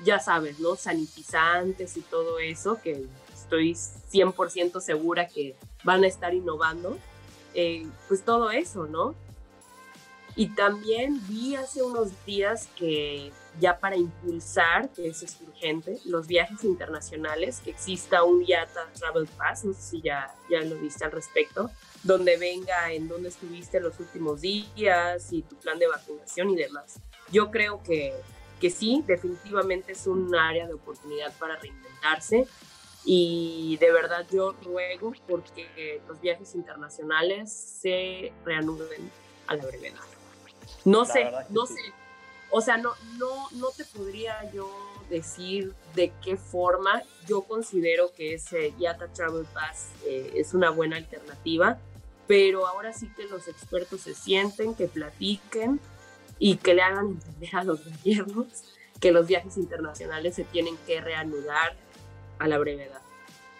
ya sabes, ¿no? Sanitizantes y todo eso, que estoy 100% segura que van a estar innovando. Eh, pues todo eso, ¿no? Y también vi hace unos días que ya para impulsar, que eso es urgente, los viajes internacionales, que exista un IATA Travel Pass, no sé si ya, ya lo viste al respecto, donde venga en dónde estuviste los últimos días y tu plan de vacunación y demás. Yo creo que, que sí, definitivamente es un área de oportunidad para reinventarse y de verdad yo ruego porque los viajes internacionales se reanuden a la brevedad. No sé, no sé. O sea, no, no, no te podría yo decir de qué forma yo considero que ese Yata Travel Pass eh, es una buena alternativa pero ahora sí que los expertos se sienten, que platiquen y que le hagan entender a los gobiernos que los viajes internacionales se tienen que reanudar a la brevedad.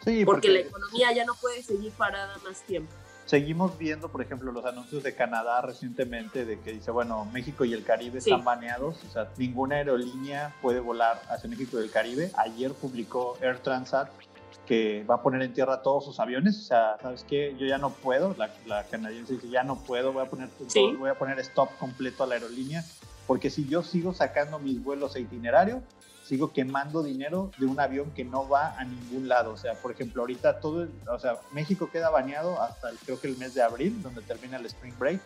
Sí, porque, la economía ya no puede seguir parada más tiempo. Seguimos viendo, por ejemplo, los anuncios de Canadá recientemente de que dice, bueno, México y el Caribe están baneados, o sea, ninguna aerolínea puede volar hacia México y el Caribe. Ayer publicó Air Transat que va a poner en tierra todos sus aviones. O sea, ¿sabes qué? Yo ya no puedo. La, canadiense dice, ya no puedo, voy a, poner, voy a poner stop completo a la aerolínea. Porque si yo sigo sacando mis vuelos e itinerario, sigo quemando dinero de un avión que no va a ningún lado. O sea, por ejemplo, ahorita todo, o sea, México queda baneado hasta el, creo que el mes de abril, donde termina el Spring Break.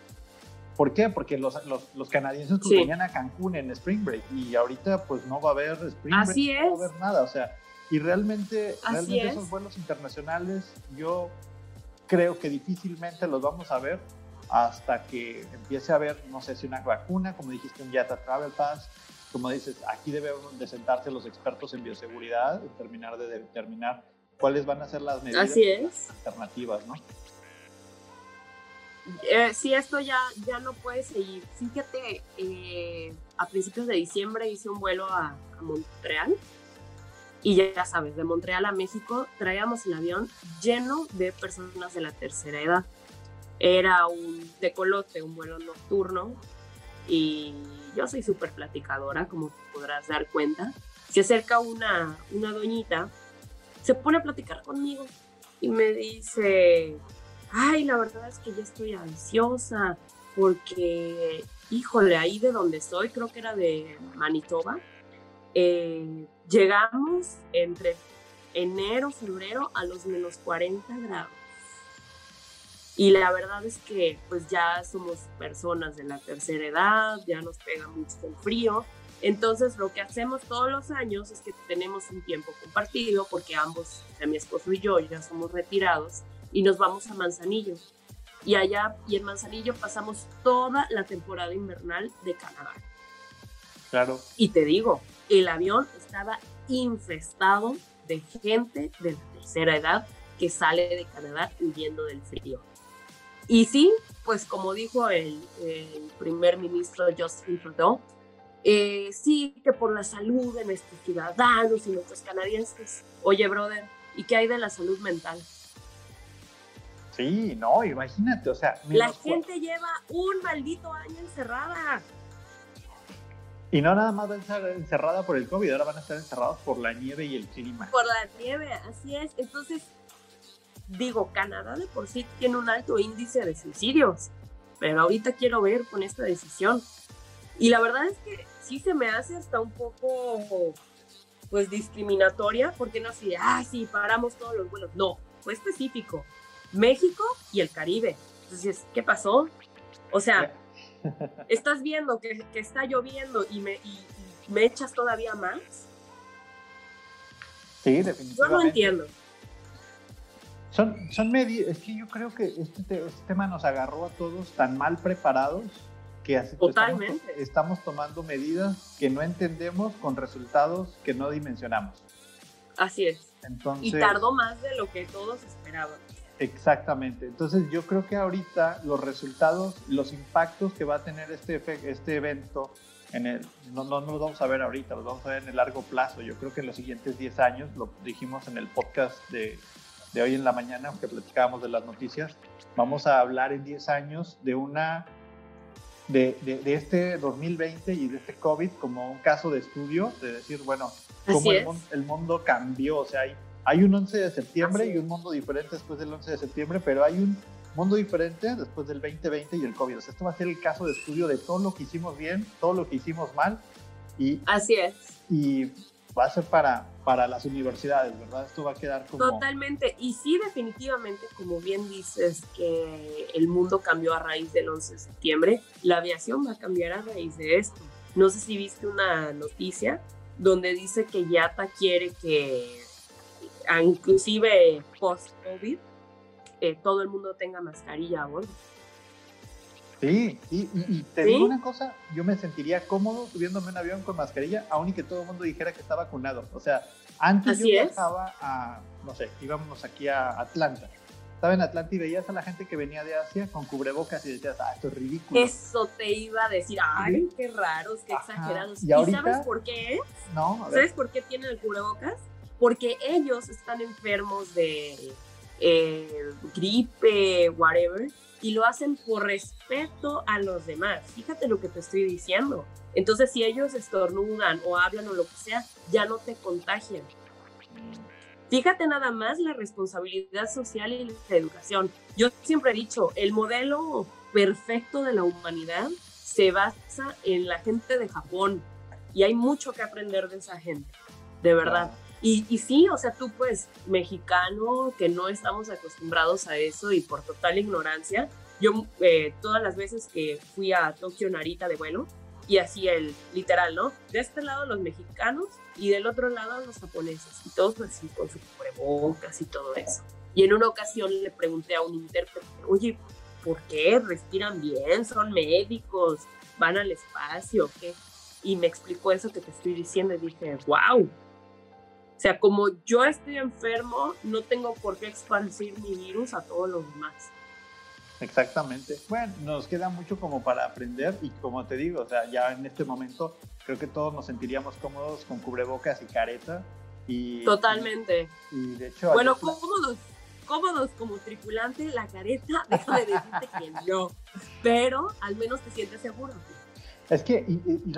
¿Por qué? Porque los, los, canadienses pues, venían a Cancún en Spring Break y ahorita pues no va a haber Spring Así Break, no va a haber nada. O sea, y realmente, realmente esos vuelos internacionales yo creo que difícilmente los vamos a ver hasta que empiece a haber, no sé si una vacuna, como dijiste, un Yata Travel Pass, como dices, aquí deben de sentarse los expertos en bioseguridad y terminar de determinar cuáles van a ser las medidas alternativas, ¿no? Eh, sí, esto ya, ya no puede seguir. Fíjate, eh, a principios de diciembre hice un vuelo a, a Montreal y ya, sabes, de Montreal a México traíamos el avión lleno de personas de la tercera edad. Era un decolote, un vuelo nocturno y yo soy súper platicadora, como podrás dar cuenta. Se acerca una, una doñita, se pone a platicar conmigo y me dice, ay, la verdad es que ya estoy ansiosa porque, híjole, ahí de donde soy, creo que era de Manitoba, eh, llegamos entre enero, febrero a los menos 40 grados. Y la verdad es que pues ya somos personas de la tercera edad, ya nos pega mucho el frío. Entonces lo que hacemos todos los años es que tenemos un tiempo compartido porque ambos, mi esposo y yo, ya somos retirados y nos vamos a Manzanillo. Y allá y en Manzanillo pasamos toda la temporada invernal de Canadá. Claro. Y te digo, el avión estaba infestado de gente de la tercera edad que sale de Canadá huyendo del frío. Y sí, pues como dijo el, primer ministro Justin Trudeau, eh, sí que por la salud de nuestros ciudadanos y nuestros canadienses. Oye, brother, ¿y qué hay de la salud mental? Sí, no, imagínate, o sea... La gente lleva un maldito año encerrada. Y no nada más va a estar encerrada por el COVID, ahora van a estar encerrados por la nieve y el clima. Por la nieve, así es. Entonces, digo, Canadá de por sí tiene un alto índice de suicidios, pero ahorita quiero ver con esta decisión. Y la verdad es que sí se me hace hasta un poco, pues, discriminatoria, porque no así, ah, sí, paramos todos los vuelos. No, fue específico. México y el Caribe. Entonces, ¿qué pasó? O sea, *laughs* estás viendo que, está lloviendo y me, me echas todavía más. Sí, definitivamente. Yo no entiendo. Son, son medidas, es que yo creo que este, este, tema nos agarró a todos tan mal preparados que Totalmente. Estamos, estamos, tomando medidas que no entendemos con resultados que no dimensionamos. Así es. Entonces, y tardó más de lo que todos esperaban. Exactamente. Entonces yo creo que ahorita los resultados, los impactos que va a tener este, este evento, en el, no, no, los vamos a ver ahorita, los vamos a ver en el largo plazo. Yo creo que en los siguientes 10 años, lo dijimos en el podcast de, de hoy en la mañana, aunque platicábamos de las noticias, vamos a hablar en 10 años de una de, de, este 2020 y de este COVID como un caso de estudio, de decir, bueno, cómo el, el, mundo cambió, o sea, hay hay un 11 de septiembre y un mundo diferente después del 11 de septiembre, pero hay un mundo diferente después del 2020 y el COVID. O sea, esto va a ser el caso de estudio de todo lo que hicimos bien, todo lo que hicimos mal. Y, Así es. Y va a ser para, para las universidades, ¿verdad? Esto va a quedar como... Totalmente. Y sí, definitivamente, como bien dices, que el mundo cambió a raíz del 11 de septiembre, la aviación va a cambiar a raíz de esto. No sé si viste una noticia donde dice que YATA quiere que inclusive post-COVID, eh, todo el mundo tenga mascarilla a. Sí, y, te digo una cosa, yo me sentiría cómodo subiéndome un avión con mascarilla, aun y que todo el mundo dijera que estaba vacunado. O sea, antes yo viajaba a, no sé, íbamos aquí a Atlanta. Estaba en Atlanta y veías a la gente que venía de Asia con cubrebocas y decías, ah, esto es ridículo. Eso te iba a decir, ay, qué raros, qué exagerados. ¿Y, sabes por qué No, ¿Sabes por qué tienen el cubrebocas? porque ellos están enfermos de eh, gripe, whatever, y lo hacen por respeto a los demás. Fíjate lo que te estoy diciendo. Entonces, si ellos estornudan o hablan o lo que sea, ya no te contagian. Fíjate nada más la responsabilidad social y la educación. Yo siempre he dicho, el modelo perfecto de la humanidad se basa en la gente de Japón y hay mucho que aprender de esa gente, de verdad. Y, y, sí, o sea, tú pues mexicano que no estamos acostumbrados a eso y por total ignorancia, yo eh, todas las veces que fui a Tokio Narita de vuelo, y así el literal, ¿no? De este lado los mexicanos y del otro lado los japoneses, y todos así con sus cubrebocas y todo eso. Y en una ocasión le pregunté a un intérprete, oye, ¿por qué? ¿Respiran bien? ¿Son médicos? ¿Van al espacio? ¿Qué? Y me explicó eso que te estoy diciendo y dije, wow. O sea, como yo estoy enfermo, no tengo por qué esparcir mi virus a todos los demás. Exactamente. Bueno, nos queda mucho como para aprender y como te digo, o sea, ya en este momento creo que todos nos sentiríamos cómodos con cubrebocas y careta. Y, Totalmente. Y, de hecho... Bueno, cómodos, cómodos como tripulante, la careta, *laughs* déjame decirte que no. Pero al menos te sientes seguro. Es que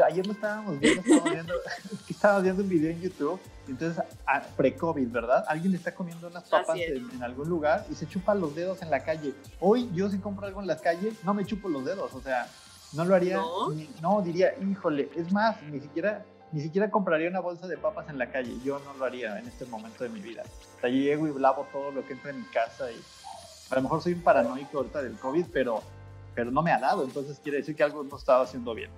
ayer lo estábamos viendo, estábamos viendo, *laughs* estábamos viendo un video en YouTube, entonces pre-COVID, ¿verdad? Alguien está comiendo unas papas en, algún lugar y se chupa los dedos en la calle. Hoy yo si compro algo en las calles, no me chupo los dedos, o sea, no lo haría, no, diría, híjole, es más, ni siquiera, ni siquiera compraría una bolsa de papas en la calle, yo no lo haría en este momento de mi vida. O sea, llego y lavo todo lo que entra en mi casa y a lo mejor soy un paranoico ahorita del COVID, pero pero no me ha dado, entonces quiere decir que algo no estaba haciendo bien.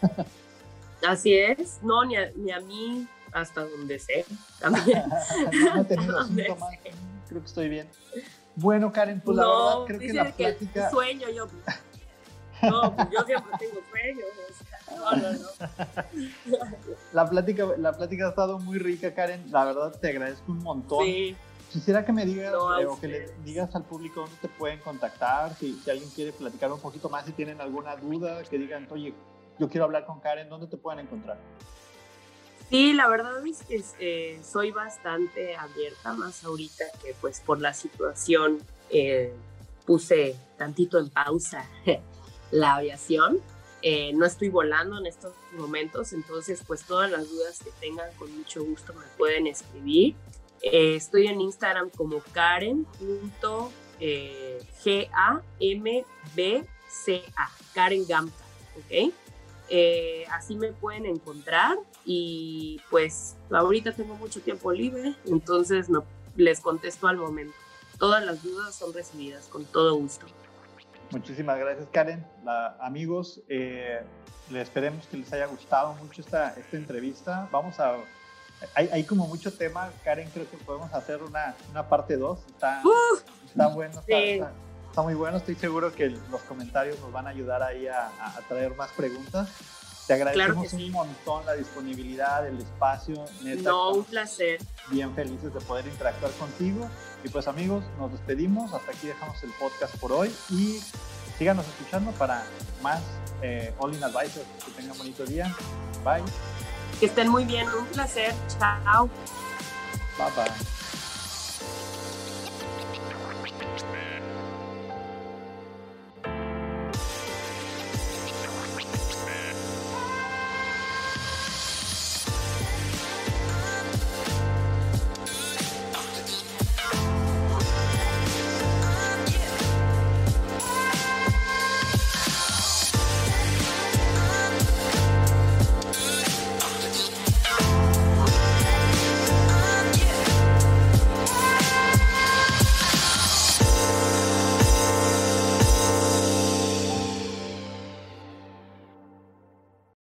*laughs* Así es, no, ni a, ni a mí, hasta donde sé, *laughs* también. no, he tenido síntomas, creo que estoy bien. Bueno, Karen, pues la verdad creo que la plática... sueño yo. No, pues yo siempre tengo sueños. no, no, no. La plática, la plática ha estado muy rica, Karen. La verdad te agradezco un montón. Sí. Quisiera que me digas eh, o que le digas al público dónde te pueden contactar, si, si, alguien quiere platicar un poquito más, si tienen alguna duda, que digan, oye, yo quiero hablar con Karen, ¿dónde te pueden encontrar? Sí, la verdad es que eh, soy bastante abierta, más ahorita que pues por la situación eh, puse tantito en pausa *laughs* la aviación. no estoy volando en estos momentos, entonces pues todas las dudas que tengan con mucho gusto me pueden escribir. Eh, estoy en Instagram como karen.gambca, Karen Gamca, ¿ok? Eh, así me pueden encontrar y pues ahorita tengo mucho tiempo libre, entonces les contesto al momento. Todas las dudas son recibidas con todo gusto. Muchísimas gracias Karen. amigos, eh, les esperemos que les haya gustado mucho esta, esta entrevista. Vamos a hay, hay, como mucho tema, Karen, creo que podemos hacer una, una parte 2. Está, está, bueno, está, está, está muy bueno. Estoy seguro que los comentarios nos van a ayudar ahí a, traer más preguntas. Te agradecemos un montón la disponibilidad, el espacio. Neta, no, un placer. Bien felices de poder interactuar contigo. Y pues amigos, nos despedimos. Hasta aquí dejamos el podcast por hoy y síganos escuchando para más eh, All in Advisors. Que tengan bonito día. Bye. Que estén muy bien. Un placer. Chao. Bye bye.